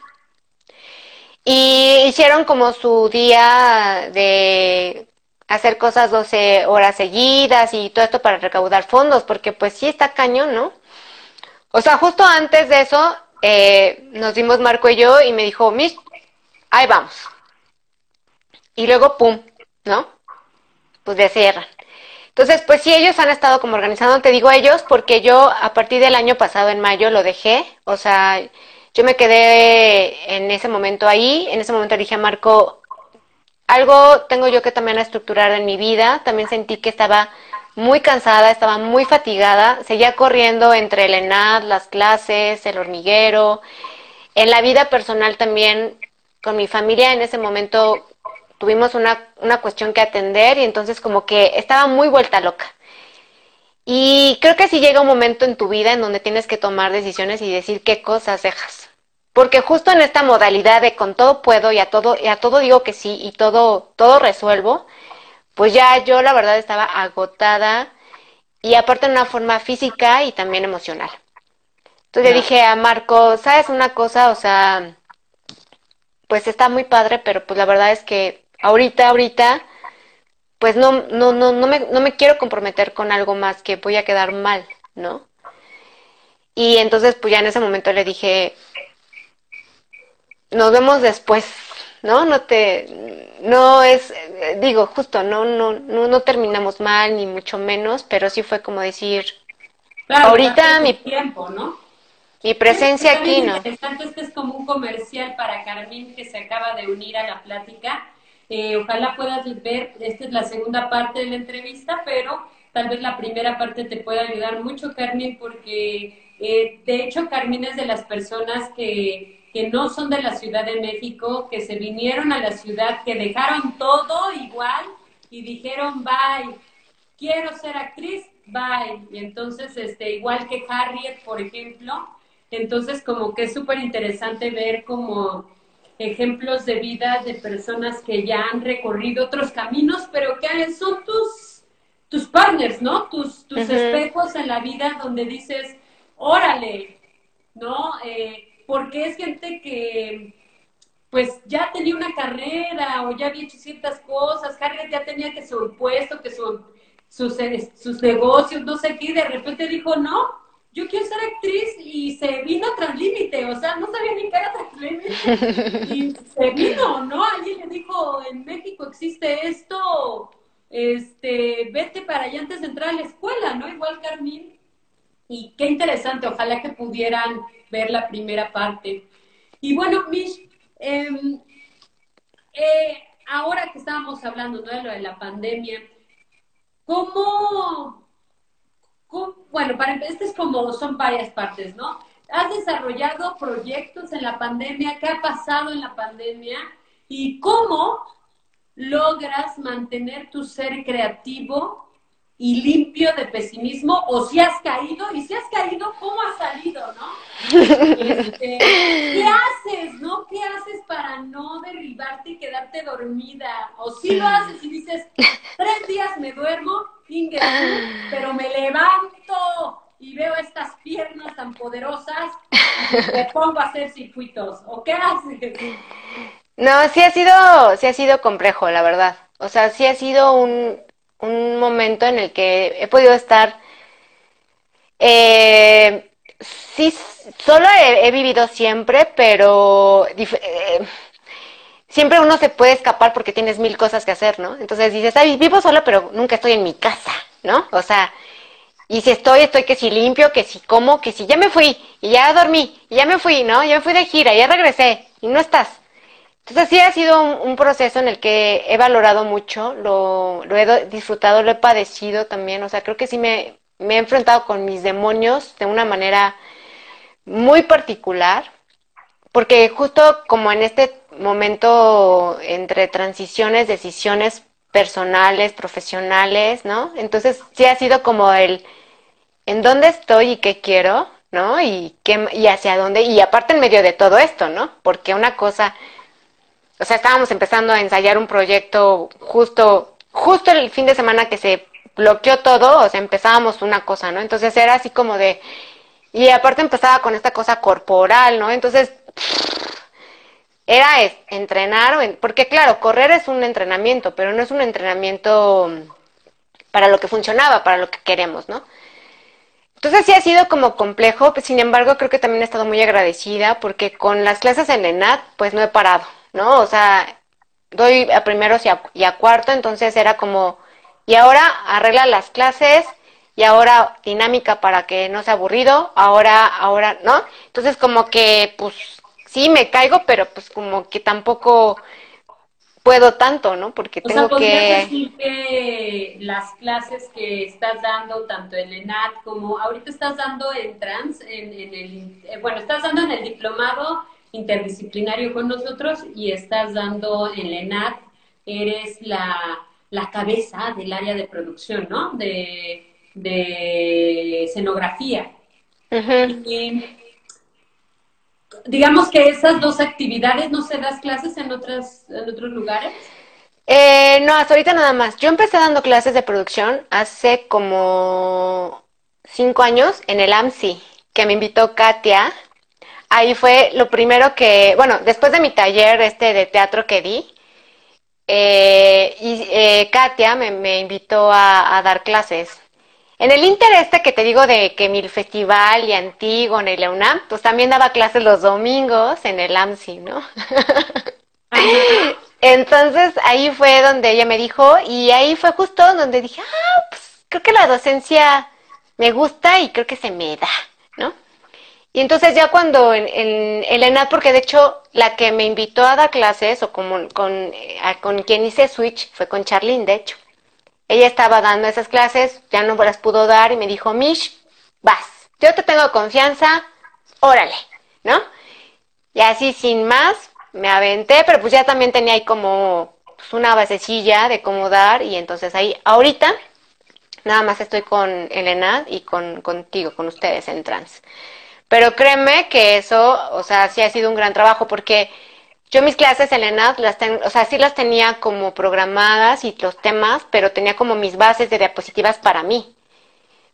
Y hicieron como su día de hacer cosas 12 horas seguidas y todo esto para recaudar fondos, porque pues sí está cañón, ¿no? O sea, justo antes de eso, eh, nos dimos Marco y yo y me dijo, Mish, ahí vamos. Y luego, pum, ¿no? Pues de cierran. Entonces, pues sí, ellos han estado como organizando, te digo ellos, porque yo a partir del año pasado, en mayo, lo dejé. O sea, yo me quedé en ese momento ahí, en ese momento dije a Marco, algo tengo yo que también estructurar en mi vida, también sentí que estaba muy cansada, estaba muy fatigada, seguía corriendo entre el ENAD, las clases, el hormiguero, en la vida personal también, con mi familia en ese momento tuvimos una, una cuestión que atender y entonces como que estaba muy vuelta loca. Y creo que sí llega un momento en tu vida en donde tienes que tomar decisiones y decir qué cosas dejas. Porque justo en esta modalidad de con todo puedo y a todo, y a todo digo que sí y todo, todo resuelvo, pues ya yo la verdad estaba agotada y aparte en una forma física y también emocional. Entonces le dije a Marco, ¿sabes una cosa? O sea, pues está muy padre, pero pues la verdad es que ahorita, ahorita, pues no, no, no, no me, no me quiero comprometer con algo más que voy a quedar mal, ¿no? Y entonces, pues ya en ese momento le dije, nos vemos después, ¿no? No te, no es, digo, justo, no, no, no, no terminamos mal, ni mucho menos, pero sí fue como decir, ahorita mi tiempo, ¿no? Mi presencia aquí, ¿no? Interesante, este es como un comercial para Carmín que se acaba de unir a la plática. Eh, ojalá puedas ver, esta es la segunda parte de la entrevista, pero tal vez la primera parte te pueda ayudar mucho, Carmín, porque eh, de hecho Carmín es de las personas que que no son de la Ciudad de México, que se vinieron a la ciudad, que dejaron todo igual y dijeron, bye, quiero ser actriz, bye. Y entonces, este, igual que Harriet, por ejemplo, entonces como que es súper interesante ver como ejemplos de vida de personas que ya han recorrido otros caminos, pero que son tus, tus partners, ¿no? Tus, tus espejos en la vida donde dices, órale, ¿no? Eh, porque es gente que pues ya tenía una carrera o ya había hecho ciertas cosas, Harriet ya tenía que su puesto, que su, sus, sus negocios, no sé qué, y de repente dijo, no, yo quiero ser actriz y se vino tras límite, o sea, no sabía ni qué era tras límite y se vino, ¿no? Alguien le dijo, en México existe esto, este, vete para allá antes de entrar a la escuela, ¿no? Igual Carmín. Y qué interesante, ojalá que pudieran ver la primera parte. Y bueno, Mish, em, eh, ahora que estábamos hablando de lo de la pandemia, ¿cómo, bueno, para este es como, son varias partes, ¿no? ¿Has desarrollado proyectos en la pandemia? ¿Qué ha pasado en la pandemia? ¿Y cómo logras mantener tu ser creativo y limpio de pesimismo o si has caído y si has caído, ¿cómo has salido, no? Este, ¿Qué haces, no? ¿Qué haces para no derribarte y quedarte dormida? O si lo haces y dices, tres días me duermo, pero me levanto y veo estas piernas tan poderosas me pongo a hacer circuitos. ¿O qué haces? No, sí ha sido, sí ha sido complejo, la verdad. O sea, sí ha sido un, un momento en el que he podido estar, eh, sí, solo he, vivido siempre, pero eh, siempre uno se puede escapar porque tienes mil cosas que hacer, ¿no? Entonces dices, Ay, vivo solo, pero nunca estoy en mi casa, ¿no? O sea, y si estoy, estoy que si limpio, que si como, que si ya me fui, y ya dormí, y ya me fui, ¿no? Ya me fui de gira, ya regresé, y no estás. Entonces sí ha sido un, proceso en el que he valorado mucho, lo, he disfrutado, lo he padecido también, o sea, creo que sí me, he enfrentado con mis demonios de una manera muy particular, porque justo como en este momento entre transiciones, decisiones personales, profesionales, ¿no? Entonces sí ha sido como el en dónde estoy y qué quiero, ¿no? Y qué y hacia dónde y aparte en medio de todo esto, ¿no? Porque una cosa o sea, estábamos empezando a ensayar un proyecto justo, justo el fin de semana que se bloqueó todo, o sea, empezábamos una cosa, ¿no? Entonces era así como de, y aparte empezaba con esta cosa corporal, ¿no? Entonces, era entrenar, porque claro, correr es un entrenamiento, pero no es un entrenamiento para lo que funcionaba, para lo que queremos, ¿no? Entonces sí ha sido como complejo, pues, sin embargo creo que también he estado muy agradecida porque con las clases en ENAD pues no he parado, ¿no? O sea, doy a primeros y a, y a cuarto, entonces era como, y ahora arregla las clases, y ahora dinámica para que no sea aburrido, ahora, ahora, ¿no? Entonces como que, pues, sí, me caigo, pero pues como que tampoco puedo tanto, ¿no? Porque tengo o sea, que... decir que las clases que estás dando, tanto en ENAT como ahorita estás dando en trans, en, en el, eh, bueno, estás dando en el diplomado interdisciplinario con nosotros y estás dando en ENAT, eres la, la cabeza del área de producción, ¿no? De, de escenografía. digamos que esas dos actividades, ¿no se das clases en, otras, en otros lugares? Eh, no, hasta ahorita nada más. Yo empecé dando clases de producción hace como cinco años en el AMSI, que me invitó Katia. Ahí fue lo primero que, bueno, después de mi taller este de teatro que di, eh, y eh, Katia me, invitó a, a, dar clases. En el Inter este que te digo de que mi festival y Antígona y la UNAM, pues también daba clases los domingos en el AMSI, ¿no? Entonces ahí fue donde ella me dijo y ahí fue justo donde dije, ah, pues creo que la docencia me gusta y creo que se me da, ¿no? Y entonces ya cuando en, en, porque de hecho la que me invitó a dar clases o con, con, eh, con quien hice Switch fue con Charlene, de hecho. Ella estaba dando esas clases, ya no las pudo dar y me dijo, Mish, vas, yo te tengo confianza, órale, ¿no? Y así sin más, me aventé, pero pues ya también tenía ahí como pues, una basecilla de cómo dar y entonces ahí, ahorita, nada más estoy con Elena y con, contigo, con ustedes en trans. Pero créeme que eso, o sea, sí ha sido un gran trabajo porque yo mis clases en ENAD, las ten, o sea, sí las tenía como programadas y los temas, pero tenía como mis bases de diapositivas para mí.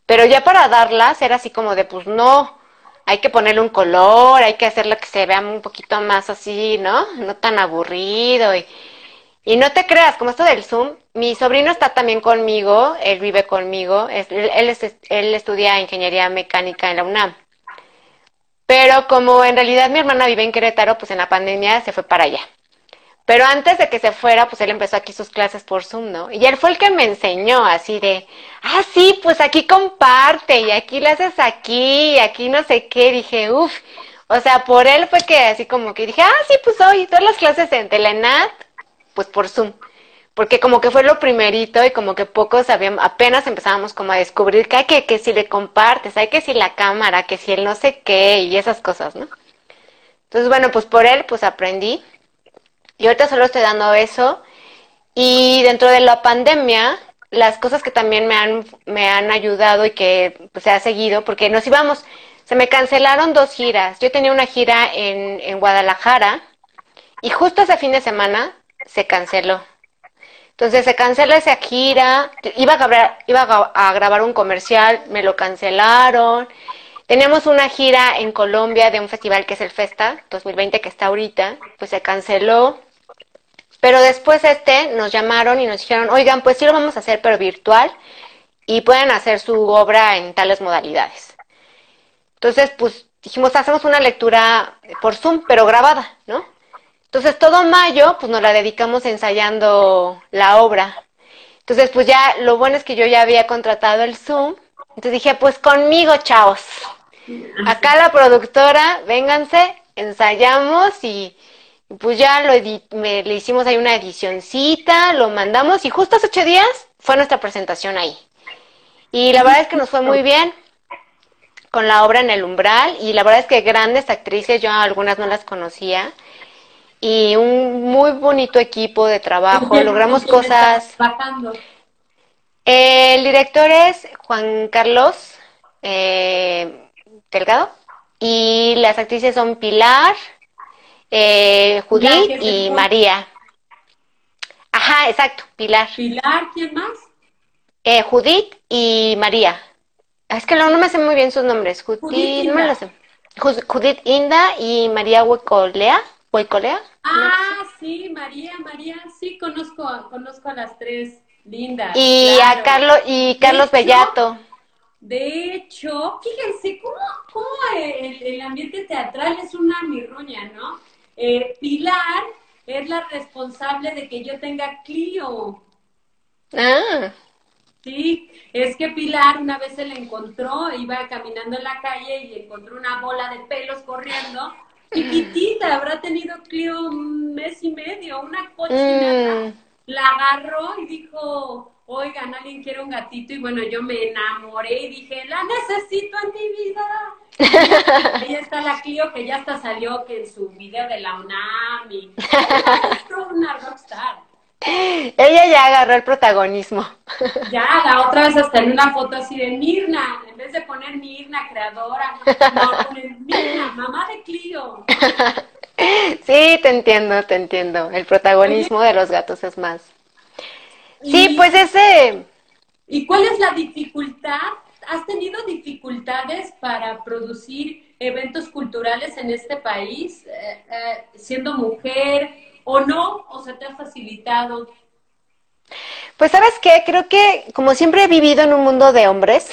Pero ya para darlas era así como de, pues no, hay que ponerle un color, hay que hacerlo que se vea un poquito más así, ¿no? No tan aburrido. Y, y no te creas, como esto del Zoom, mi sobrino está también conmigo, él vive conmigo, él, él, él estudia ingeniería mecánica en la UNAM. Pero como en realidad mi hermana vive en Querétaro, pues en la pandemia se fue para allá. Pero antes de que se fuera, pues él empezó aquí sus clases por Zoom, ¿no? Y él fue el que me enseñó así de, ah, sí, pues aquí comparte y aquí le haces aquí y aquí no sé qué. Dije, uff, o sea, por él fue que así como que dije, ah, sí, pues hoy todas las clases en Telenat, pues por Zoom porque como que fue lo primerito y como que pocos sabíamos, apenas empezábamos como a descubrir que hay que, que si le compartes, hay que si la cámara, que si el no sé qué y esas cosas, ¿no? Entonces, bueno, pues por él pues aprendí y ahorita solo estoy dando eso y dentro de la pandemia las cosas que también me han, me han ayudado y que pues, se ha seguido, porque nos íbamos, se me cancelaron dos giras. Yo tenía una gira en, en Guadalajara y justo ese fin de semana se canceló. Entonces se cancela esa gira, iba a grabar, iba a grabar un comercial, me lo cancelaron. Teníamos una gira en Colombia de un festival que es el Festa 2020 que está ahorita, pues se canceló. Pero después este nos llamaron y nos dijeron, oigan, pues sí lo vamos a hacer pero virtual y pueden hacer su obra en tales modalidades. Entonces, pues dijimos, hacemos una lectura por Zoom, pero grabada, ¿no? Entonces todo mayo pues nos la dedicamos ensayando la obra. Entonces pues ya lo bueno es que yo ya había contratado el Zoom. Entonces dije pues conmigo chavos. Acá la productora, vénganse, ensayamos y pues ya lo me, le hicimos ahí una edicioncita, lo mandamos y justo hace ocho días fue nuestra presentación ahí. Y la verdad es que nos fue muy bien con la obra en el umbral y la verdad es que grandes actrices, yo algunas no las conocía y un muy bonito equipo de trabajo. Logramos cosas. El director es Juan Carlos eh, Delgado y las actrices son Pilar, eh, Judith y María. Ajá, exacto, Pilar. Pilar, ¿quién más? Eh, Judith y María. Es que no, no me sé muy bien sus nombres. Judith, no me lo sé. Judith Inda y María Huecolea. ¿Huecolea? Ah, sí, María, María, sí, conozco, conozco a las tres lindas. Y a Carlos, y Carlos Bellato. De hecho, fíjense cómo, cómo el, ambiente teatral es una mirruña, ¿no? Eh, Pilar es la responsable de que yo tenga Clio. Ah. Sí, es que Pilar una vez se le encontró, iba caminando en la calle y encontró una bola de pelos corriendo. Chiquitita, habrá tenido Clio un mes y medio, una cochinada. Mm. La agarró y dijo, oigan, alguien quiere un gatito. Y bueno, yo me enamoré y dije, la necesito en mi vida. Ahí está la Clio que ya hasta salió que en su video de la UNAM. Y... Es una rockstar. Ella ya agarró el protagonismo. Ya, la otra vez hasta en una foto así de Mirna, en vez de poner Mirna, creadora, no, poner Mirna, mamá de Clio. Sí, te entiendo, te entiendo. El protagonismo de los gatos es más. Sí, pues ese... ¿Y cuál es la dificultad? ¿Has tenido dificultades para producir eventos culturales en este país, eh, eh, siendo mujer? O no, o se te ha facilitado? Pues sabes qué, creo que como siempre he vivido en un mundo de hombres,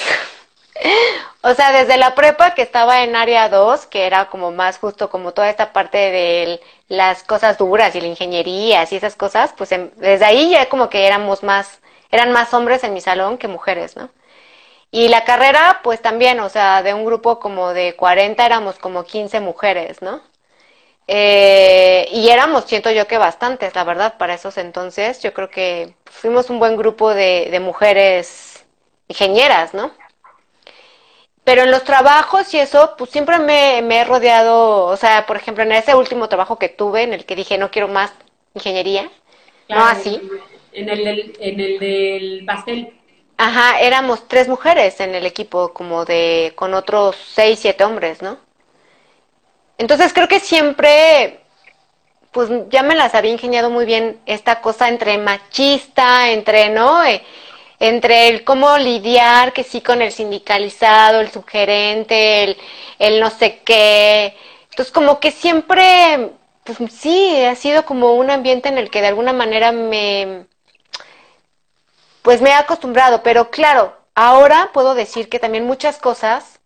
o sea, desde la prepa que estaba en área 2, que era como más justo como toda esta parte de las cosas duras y la ingeniería y esas cosas, pues desde ahí ya como que éramos más, eran más hombres en mi salón que mujeres, ¿no? Y la carrera, pues también, o sea, de un grupo como de 40 éramos como 15 mujeres, ¿no? Eh, y éramos, siento yo que bastantes, la verdad, para esos entonces. Yo creo que fuimos un buen grupo de, mujeres ingenieras, ¿no? Pero en los trabajos y eso, pues siempre me, he rodeado, o sea, por ejemplo, en ese último trabajo que tuve, en el que dije, no quiero más ingeniería, no así. En el, del, en el del pastel. Ajá, éramos tres mujeres en el equipo, como de, con otros seis, siete hombres, ¿no? Entonces creo que siempre, pues ya me las había ingeniado muy bien esta cosa entre machista, entre, ¿no? Eh, entre el cómo lidiar, que sí, con el sindicalizado, el sugerente, el, el no sé qué. Entonces como que siempre, pues sí, ha sido como un ambiente en el que de alguna manera me, pues me he acostumbrado, pero claro, ahora puedo decir que también muchas cosas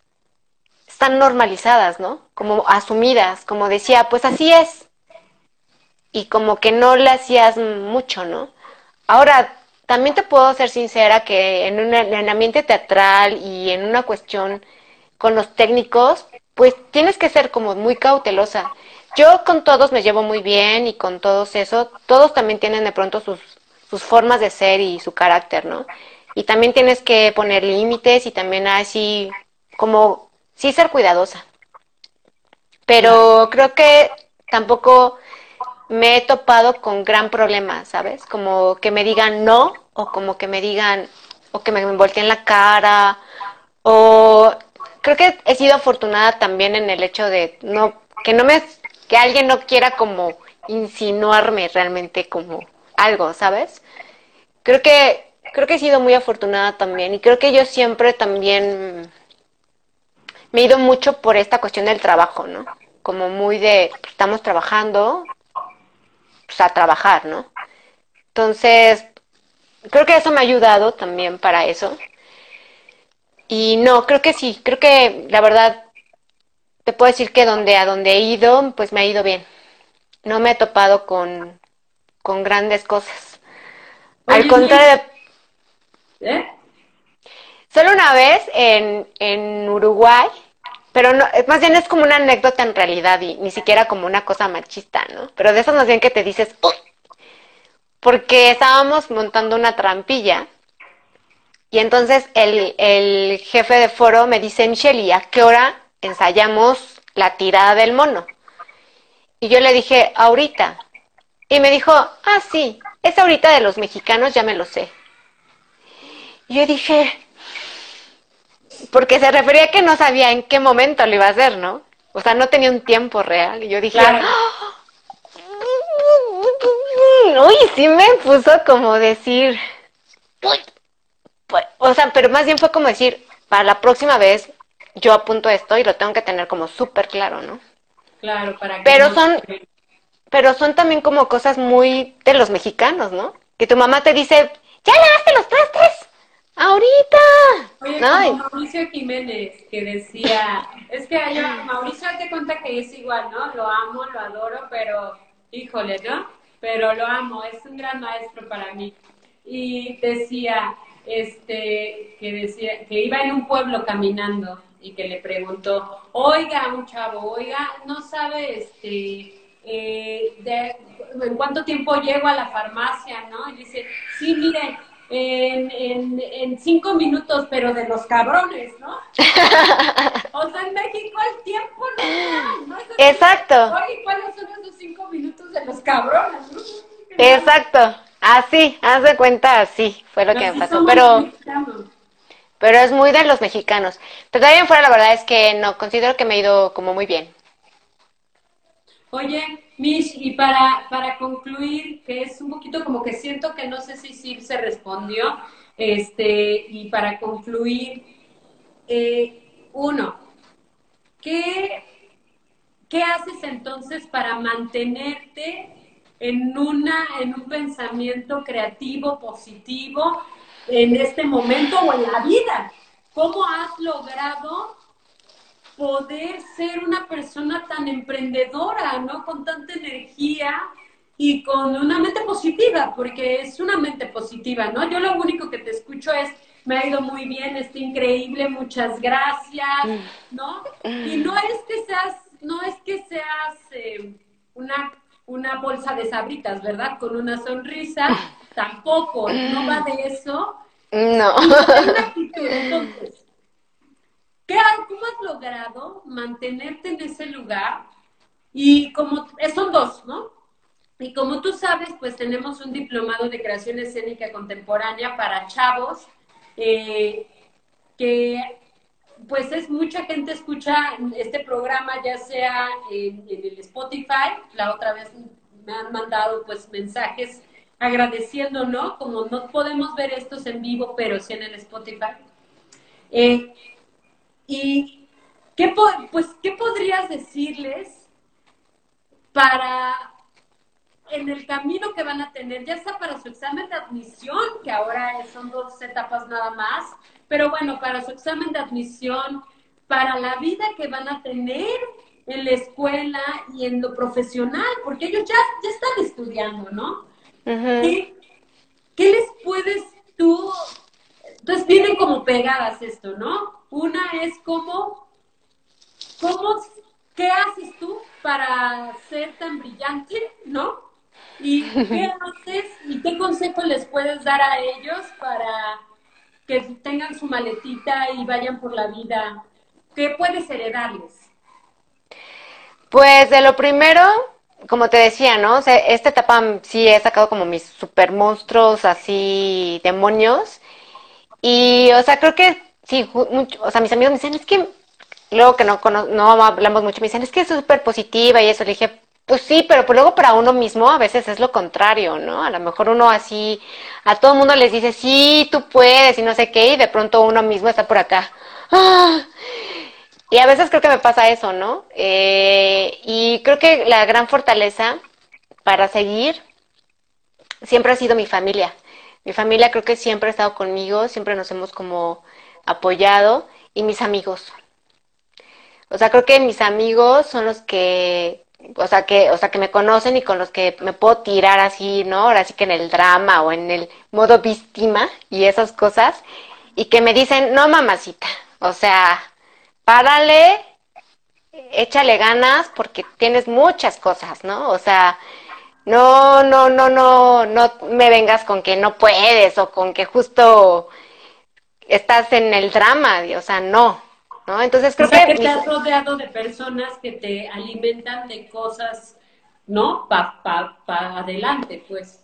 normalizadas, ¿no? Como asumidas, como decía, pues así es. Y como que no le hacías mucho, ¿no? Ahora, también te puedo ser sincera que en, un, en ambiente teatral y en una cuestión con los técnicos, pues tienes que ser como muy cautelosa. Yo con todos me llevo muy bien y con todos eso, todos también tienen de pronto sus, sus formas de ser y su carácter, ¿no? Y también tienes que poner límites y también así como sí ser cuidadosa. Pero creo que tampoco me he topado con gran problema, ¿sabes? Como que me digan no, o como que me digan, o que me volteen la cara, o creo que he sido afortunada también en el hecho de no, que no me, que alguien no quiera como insinuarme realmente como algo, ¿sabes? Creo que, creo que he sido muy afortunada también, y creo que yo siempre también me he ido mucho por esta cuestión del trabajo, ¿no? Como muy de, estamos trabajando, pues a trabajar, ¿no? Entonces, creo que eso me ha ayudado también para eso. Y no, creo que sí, creo que la verdad te puedo decir que donde a donde he ido, pues me ha ido bien. No me he topado con, con grandes cosas. Al contrario, ¿Eh? Solo una vez en, en Uruguay, pero no, más bien es como una anécdota en realidad y ni siquiera como una cosa machista, ¿no? Pero de esas más bien que te dices, porque estábamos montando una trampilla y entonces el, jefe de foro me dice, Michelle, ¿y a qué hora ensayamos la tirada del mono? Y yo le dije, ahorita. Y me dijo, ah, sí, es ahorita de los mexicanos, ya me lo sé. Y yo dije, porque se refería a que no sabía en qué momento lo iba a hacer, ¿no? O sea, no tenía un tiempo real. Y yo dije, ¡Ah! uy, sí me puso como decir, uy, pues, o sea, pero más bien fue como decir, para la próxima vez yo apunto esto y lo tengo que tener como súper claro, ¿no? Claro, para que Pero son, pero son también como cosas muy de los mexicanos, ¿no? Que tu mamá te dice, ya lavaste los trastes, ahorita. Oye, como Mauricio Jiménez, que decía, es que yo, Mauricio, te cuenta que es igual, ¿no? Lo amo, lo adoro, pero, híjole, ¿no? Pero lo amo, es un gran maestro para mí. Y decía, este, que decía, que iba en un pueblo caminando y que le preguntó, oiga, un chavo, oiga, no sabe, este, eh, de, en cuánto tiempo llego a la farmacia, ¿no? Y dice, sí, mire, en, en, cinco minutos, pero de los cabrones, ¿no? o sea, en México el tiempo no ¿no? Exacto. Oye, ¿cuáles son esos cinco minutos de los cabrones? Exacto. Así, haz de cuenta, así fue lo que me pasó. Pero, pero es muy de los mexicanos. Pero todavía fuera, la verdad es que no, considero que me ha ido como muy bien. Oye, Mish, y para, para concluir, que es un poquito como que siento que no sé si sí se respondió, este, y para concluir, eh, uno, ¿qué, ¿qué haces entonces para mantenerte en, una, en un pensamiento creativo, positivo, en este momento o en la vida. ¿Cómo has logrado poder ser una persona tan emprendedora, ¿no? Con tanta energía y con una mente positiva, porque es una mente positiva, ¿no? Yo lo único que te escucho es, me ha ido muy bien, está increíble, muchas gracias, ¿no? Y no es que seas, no es que seas eh, una una bolsa de sabritas, ¿verdad? Con una sonrisa, tampoco, no va de eso. No. Entonces, ¿qué, ¿cómo has logrado mantenerte en ese lugar? Y como, eh, son dos, ¿no? Y como tú sabes, pues tenemos un diplomado de creación escénica contemporánea para chavos eh, que pues es mucha gente escucha este programa, ya sea en, el Spotify, la otra vez me han mandado pues mensajes agradeciendo, ¿no? Como no podemos ver estos en vivo, pero sí en el Spotify. Eh, y ¿qué, pues, ¿qué podrías decirles para en el camino que van a tener, ya sea para su examen de admisión, que ahora son dos etapas nada más, pero bueno, para su examen de admisión, para la vida que van a tener en la escuela y en lo profesional, porque ellos ya, ya están estudiando, ¿no? ¿Qué, les puedes tú? Entonces vienen como pegadas esto, ¿no? Una es como, ¿cómo, qué haces tú para ser tan brillante, ¿no? ¿Y qué haces y qué consejo les puedes dar a ellos para que tengan su maletita y vayan por la vida? ¿Qué puedes heredarles? Pues de lo primero, como te decía, ¿no? O sea, esta etapa sí he sacado como mis super monstruos, así, demonios. Y, o sea, creo que sí, mucho, o sea, mis amigos me dicen, es que, luego que no, no hablamos mucho, me dicen, es que es súper positiva y eso. Le dije, pues sí, pero pues luego para uno mismo a veces es lo contrario, ¿no? A lo mejor uno así, a todo el mundo les dice, sí, tú puedes y no sé qué, y de pronto uno mismo está por acá. Y a veces creo que me pasa eso, ¿no? Eh, y creo que la gran fortaleza para seguir siempre ha sido mi familia. Mi familia creo que siempre ha estado conmigo, siempre nos hemos como apoyado y mis amigos. O sea, creo que mis amigos son los que o sea que, o sea que me conocen y con los que me puedo tirar así, ¿no? Ahora sí que en el drama o en el modo víctima y esas cosas, y que me dicen, no mamacita, o sea, párale, échale ganas porque tienes muchas cosas, ¿no? O sea, no, no, no, no, no me vengas con que no puedes o con que justo estás en el drama, o sea, no, ¿no? Entonces creo que... te has rodeado de personas que te alimentan de cosas, ¿no? Para pa, pa adelante, pues.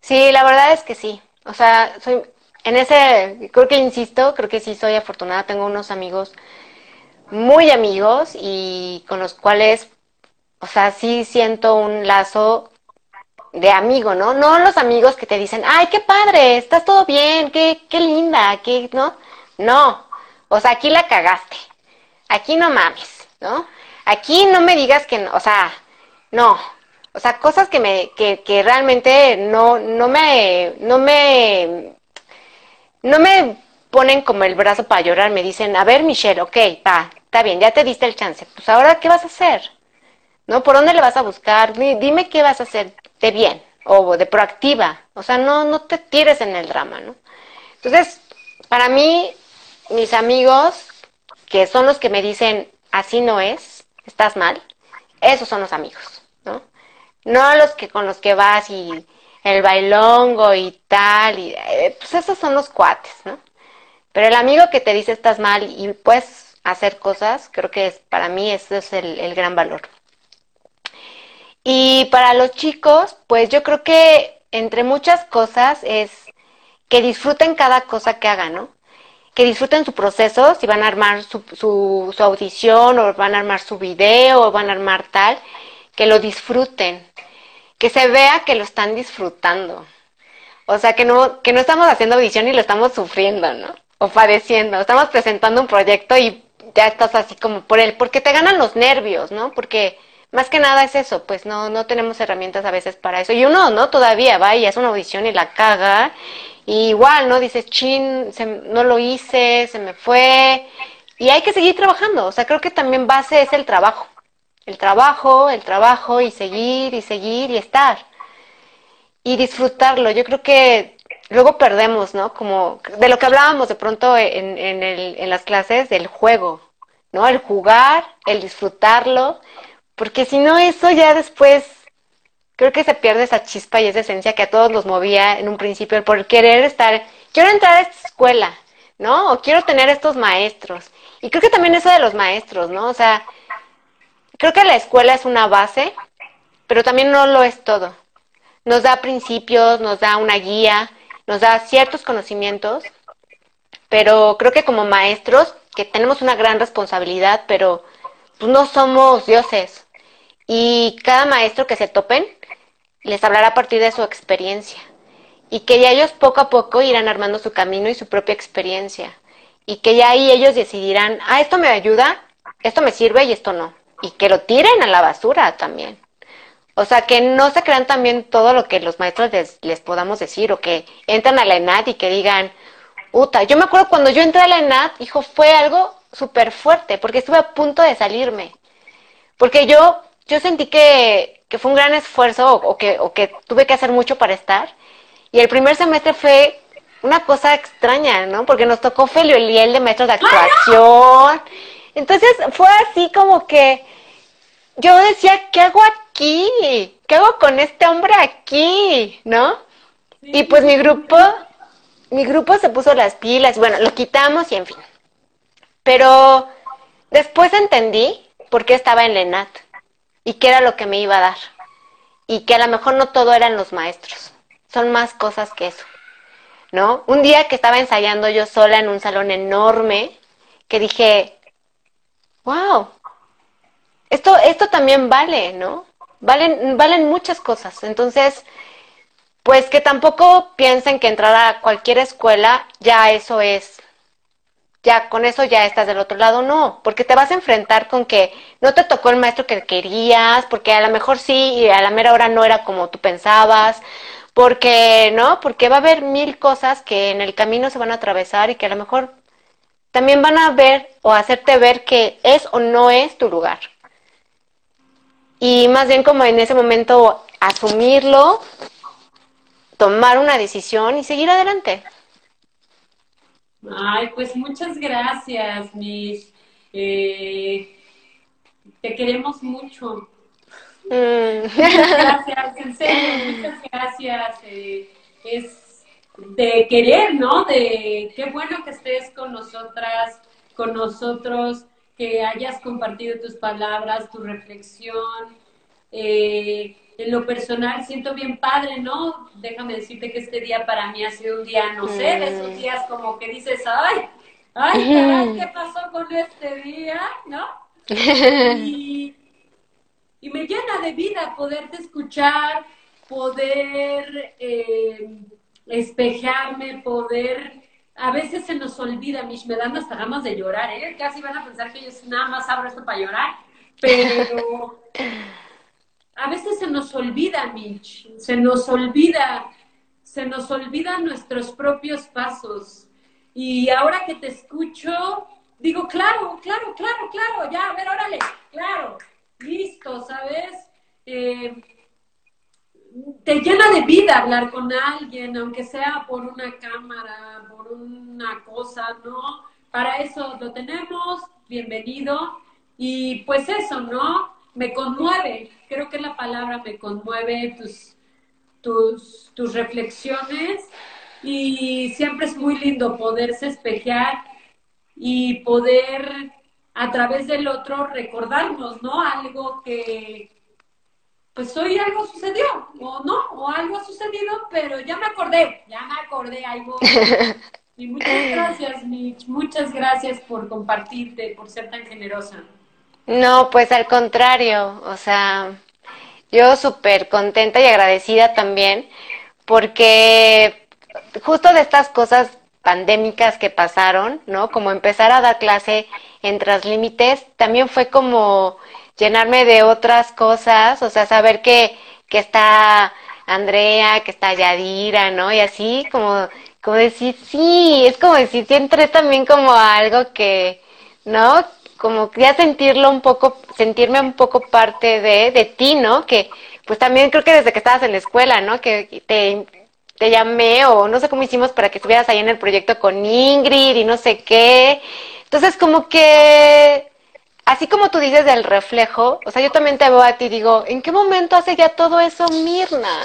Sí, la verdad es que sí. O sea, soy, en ese, creo que insisto, creo que sí soy afortunada. Tengo unos amigos, muy amigos, y con los cuales, o sea, sí siento un lazo de amigo, ¿no? No los amigos que te dicen, ay, qué padre, estás todo bien, qué, qué linda, qué, ¿no? No, o sea, aquí la cagaste, aquí no mames, ¿no? Aquí no me digas que, o sea, no, o sea, cosas que me, que, que realmente no, no me, no me, no me ponen como el brazo para llorar, me dicen, a ver, Michelle, ok, va, está bien, ya te diste el chance, pues ahora, ¿qué vas a hacer? ¿No? ¿Por dónde le vas a buscar? Dime qué vas a hacer de bien o de proactiva, o sea, no, no te tires en el drama, ¿no? Entonces, para mí, mis amigos, que son los que me dicen, así no es, estás mal, esos son los amigos, ¿no? No los que con los que vas y el bailongo y tal, y eh, pues esos son los cuates, ¿no? Pero el amigo que te dice estás mal y puedes hacer cosas, creo que es, para mí ese es el, gran valor. Y para los chicos, pues yo creo que entre muchas cosas es que disfruten cada cosa que hagan, ¿no? Que disfruten su proceso, si van a armar su, su, su audición o van a armar su video o van a armar tal, que lo disfruten, que se vea que lo están disfrutando. O sea, que no, que no estamos haciendo audición y lo estamos sufriendo, ¿no? o padeciendo. Estamos presentando un proyecto y ya estás así como por él, porque te ganan los nervios, ¿no? Porque más que nada es eso, pues no, no tenemos herramientas a veces para eso. Y uno, ¿no? Todavía va y hace una audición y la caga. Y igual, ¿no? Dices, chin, no lo hice, se me fue. Y hay que seguir trabajando. O sea, creo que también base es el trabajo. El trabajo, el trabajo y seguir y seguir y estar. Y disfrutarlo. Yo creo que luego perdemos, ¿no? Como de lo que hablábamos de pronto en, en, el, en las clases del juego, ¿no? El jugar, el disfrutarlo, porque si no eso ya después creo que se pierde esa chispa y esa esencia que a todos nos movía en un principio por querer estar, quiero entrar a esta escuela, ¿no? O quiero tener estos maestros. Y creo que también eso de los maestros, ¿no? O sea, creo que la escuela es una base, pero también no lo es todo. Nos da principios, nos da una guía, nos da ciertos conocimientos, pero creo que como maestros, que tenemos una gran responsabilidad, pero pues, no somos dioses. Y cada maestro que se topen les hablará a partir de su experiencia. Y que ya ellos poco a poco irán armando su camino y su propia experiencia. Y que ya ahí ellos decidirán, ah, esto me ayuda, esto me sirve y esto no. Y que lo tiren a la basura también. O sea, que no se crean también todo lo que los maestros les, podamos decir o que entran a la ENAD y que digan, puta, yo me acuerdo cuando yo entré a la ENAD, hijo, fue algo súper fuerte porque estuve a punto de salirme. Porque yo, yo sentí que, que fue un gran esfuerzo o, que, o que tuve que hacer mucho para estar. Y el primer semestre fue una cosa extraña, ¿no? Porque nos tocó Felio Eliel de maestros de actuación. Entonces fue así como que yo decía, ¿qué hago aquí? ¿Qué hago con este hombre aquí? ¿No? y pues mi grupo, mi grupo se puso las pilas, bueno, lo quitamos y en fin. Pero después entendí por qué estaba en Lenat y qué era lo que me iba a dar. Y que a lo mejor no todo eran los maestros, son más cosas que eso. ¿No? Un día que estaba ensayando yo sola en un salón enorme, que dije, wow, esto, esto también vale, ¿no? Valen, valen muchas cosas. Entonces, pues que tampoco piensen que entrar a cualquier escuela ya eso es, ya con eso ya estás del otro lado, no, porque te vas a enfrentar con que no te tocó el maestro que querías, porque a lo mejor sí y a la mera hora no era como tú pensabas, porque, ¿no? Porque va a haber mil cosas que en el camino se van a atravesar y que a lo mejor también van a ver o hacerte ver que es o no es tu lugar y más bien como en ese momento asumirlo, tomar una decisión y seguir adelante. Ay, pues muchas gracias, Miss. Eh, te queremos mucho. Muchas gracias, en serio, muchas gracias. Eh, es de querer, ¿no? De qué bueno que estés con nosotras, con nosotros que hayas compartido tus palabras, tu reflexión. Eh, en lo personal siento bien padre, ¿no? Déjame decirte que este día para mí ha sido un día, no sé, de esos días como que dices, ay, ay, ¿qué pasó con este día? ¿No? Y, y me llena de vida poderte escuchar, poder eh, espejarme, poder... A veces se nos olvida, Mish, me dan hasta ganas de llorar, ¿eh? Casi van a pensar que yo nada más abro esto para llorar, pero a veces se nos olvida, Mitch, se nos olvida, se nos olvidan nuestros propios pasos. Y ahora que te escucho, digo, claro, claro, claro, claro, ya, a ver, órale, claro, listo, ¿sabes? Eh, te llena de vida hablar con alguien, aunque sea por una cámara, por una cosa, ¿no? Para eso lo tenemos, bienvenido. Y pues eso, ¿no? Me conmueve, creo que la palabra me conmueve tus, tus, tus reflexiones y siempre es muy lindo poderse espejear y poder a través del otro recordarnos, ¿no? Algo que, pues hoy algo sucedió, o no, o algo ha sucedido, pero ya me acordé, ya me acordé, algo. Y muchas gracias, Mitch, muchas gracias por compartirte, por ser tan generosa. No, pues al contrario, o sea, yo súper contenta y agradecida también, porque justo de estas cosas pandémicas que pasaron, ¿no? Como empezar a dar clase en Translímites, también fue como llenarme de otras cosas, o sea, saber que, que está Andrea, que está Yadira, ¿no? Y así como, como decir, sí, es como decir, entré también como algo que, ¿no? Como ya sentirlo un poco, sentirme un poco parte de, de ti, ¿no? Que, pues también creo que desde que estabas en la escuela, ¿no? Que te, te llamé o no sé cómo hicimos para que estuvieras ahí en el proyecto con Ingrid y no sé qué. Entonces, como que así como tú dices del reflejo, o sea, yo también te veo a ti y digo, ¿en qué momento hace ya todo eso Mirna?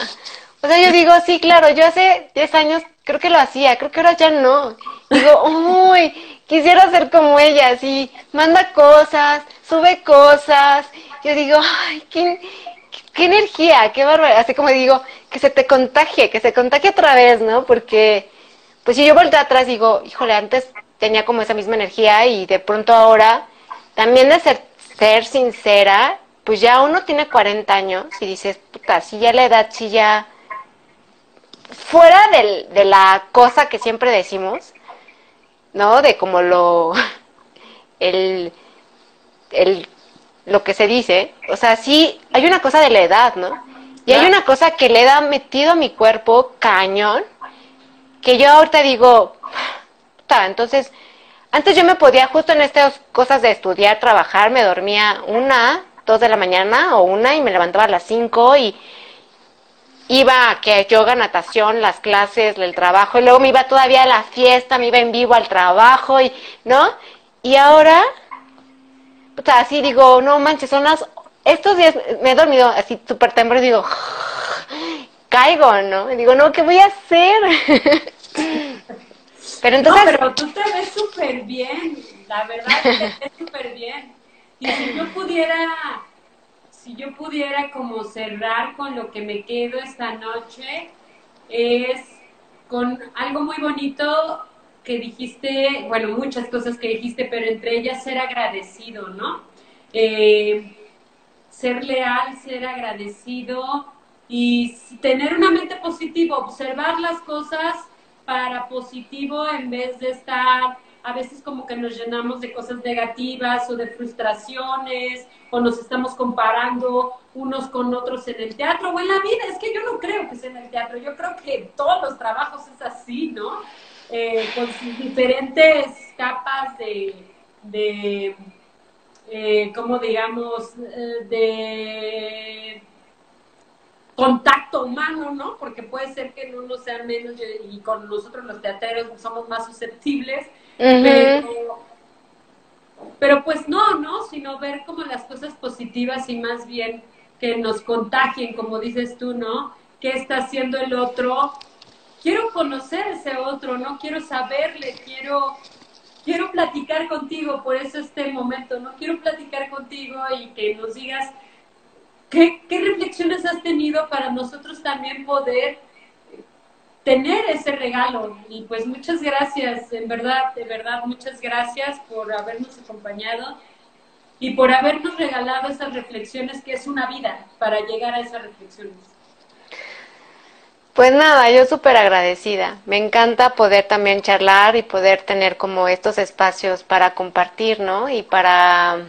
O sea, yo digo, sí, claro, yo hace 10 años creo que lo hacía, creo que ahora ya no. Digo, uy, quisiera ser como ella, así, manda cosas, sube cosas. Yo digo, ay, qué, energía, qué bárbaro. Así como digo, que se te contagie, que se contagie otra vez, ¿no? Porque, pues si yo volteo atrás digo, híjole, antes tenía como esa misma energía y de pronto ahora también de ser, ser sincera, pues ya uno tiene 40 años y dices, puta, si ya la edad, si ya... Fuera del, de la cosa que siempre decimos, ¿no? De como lo... El, el, lo que se dice, o sea, sí, hay una cosa de la edad, ¿no? Y hay una cosa que le da metido a mi cuerpo cañón, que yo ahorita digo, puta, entonces antes yo me podía, justo en estas cosas de estudiar, trabajar, me dormía una, dos de la mañana o una y me levantaba a las cinco y iba a que yoga, natación, las clases, el trabajo y luego me iba todavía a la fiesta, me iba en vivo al trabajo y, ¿no? Y ahora, o sea, así digo, no manches, son las, estos días me he dormido así súper temprano y digo, caigo, ¿no? Y digo, no, ¿qué voy a hacer? Pero entonces... No, pero tú te ves súper bien, la verdad te ves súper bien. Y si yo pudiera, si yo pudiera como cerrar con lo que me quedo esta noche, es con algo muy bonito que dijiste, bueno, muchas cosas que dijiste, pero entre ellas ser agradecido, ¿no? Eh, ser leal, ser agradecido y tener una mente positiva, observar las cosas para positivo en vez de estar a veces como que nos llenamos de cosas negativas o de frustraciones o nos estamos comparando unos con otros en el teatro o en la vida. Es que yo no creo que sea en el teatro, yo creo que todos los trabajos es así, ¿no? Eh, con sus diferentes capas de, de eh, digamos, de contacto humano, ¿no? Porque puede ser que en uno sea menos y con nosotros los teateros somos más susceptibles, pero, pues no, ¿no? Sino ver como las cosas positivas y más bien que nos contagien, como dices tú, ¿no? ¿Qué está haciendo el otro? Quiero conocer ese otro, ¿no? Quiero saberle, quiero quiero platicar contigo, por eso este momento, ¿no? Quiero platicar contigo y que nos digas ¿Qué, reflexiones has tenido para nosotros también poder tener ese regalo? Y pues muchas gracias, en verdad, de verdad, muchas gracias por habernos acompañado y por habernos regalado esas reflexiones que es una vida para llegar a esas reflexiones. Pues nada, yo súper agradecida. Me encanta poder también charlar y poder tener como estos espacios para compartir, ¿no? Y para,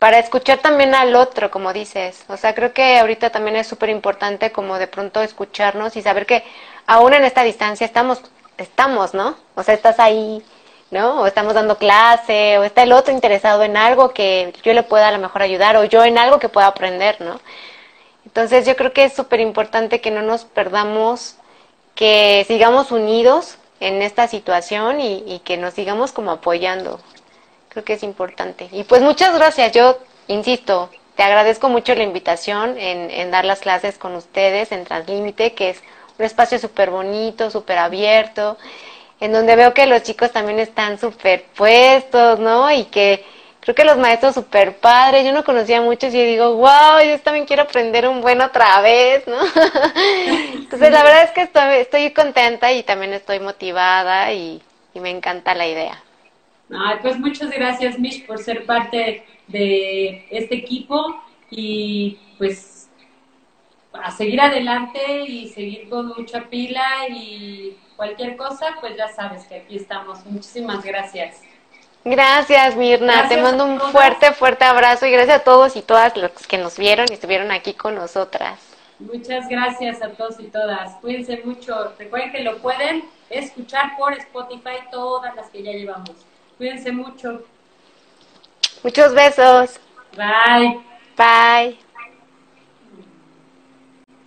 para escuchar también al otro, como dices. O sea, creo que ahorita también es súper importante como de pronto escucharnos y saber que aún en esta distancia estamos, estamos, ¿no? O sea, estás ahí, ¿no? O estamos dando clase, o está el otro interesado en algo que yo le pueda a lo mejor ayudar, o yo en algo que pueda aprender, ¿no? Entonces yo creo que es súper importante que no nos perdamos, que sigamos unidos en esta situación y, que nos sigamos como apoyando. Creo que es importante. Y pues muchas gracias. Yo, insisto, te agradezco mucho la invitación en, en dar las clases con ustedes en Translímite, que es un espacio súper bonito, súper abierto, en donde veo que los chicos también están súper puestos, ¿no? Y que creo que los maestros súper padres, yo no conocía muchos y digo, wow, yo también quiero aprender un buen otra vez, ¿no? Entonces la verdad es que estoy, estoy contenta y también estoy motivada y, me encanta la idea. Pues muchas gracias, Mish, por ser parte de este equipo y pues a seguir adelante y seguir con mucha pila y cualquier cosa, pues ya sabes que aquí estamos. Muchísimas gracias. Gracias, Mirna. Te mando un fuerte, fuerte abrazo y gracias a todos y todas los que nos vieron y estuvieron aquí con nosotras. Muchas gracias a todos y todas. Cuídense mucho. Recuerden que lo pueden escuchar por Spotify todas las que ya llevamos. Cuídense mucho. Muchos besos. Bye. Bye.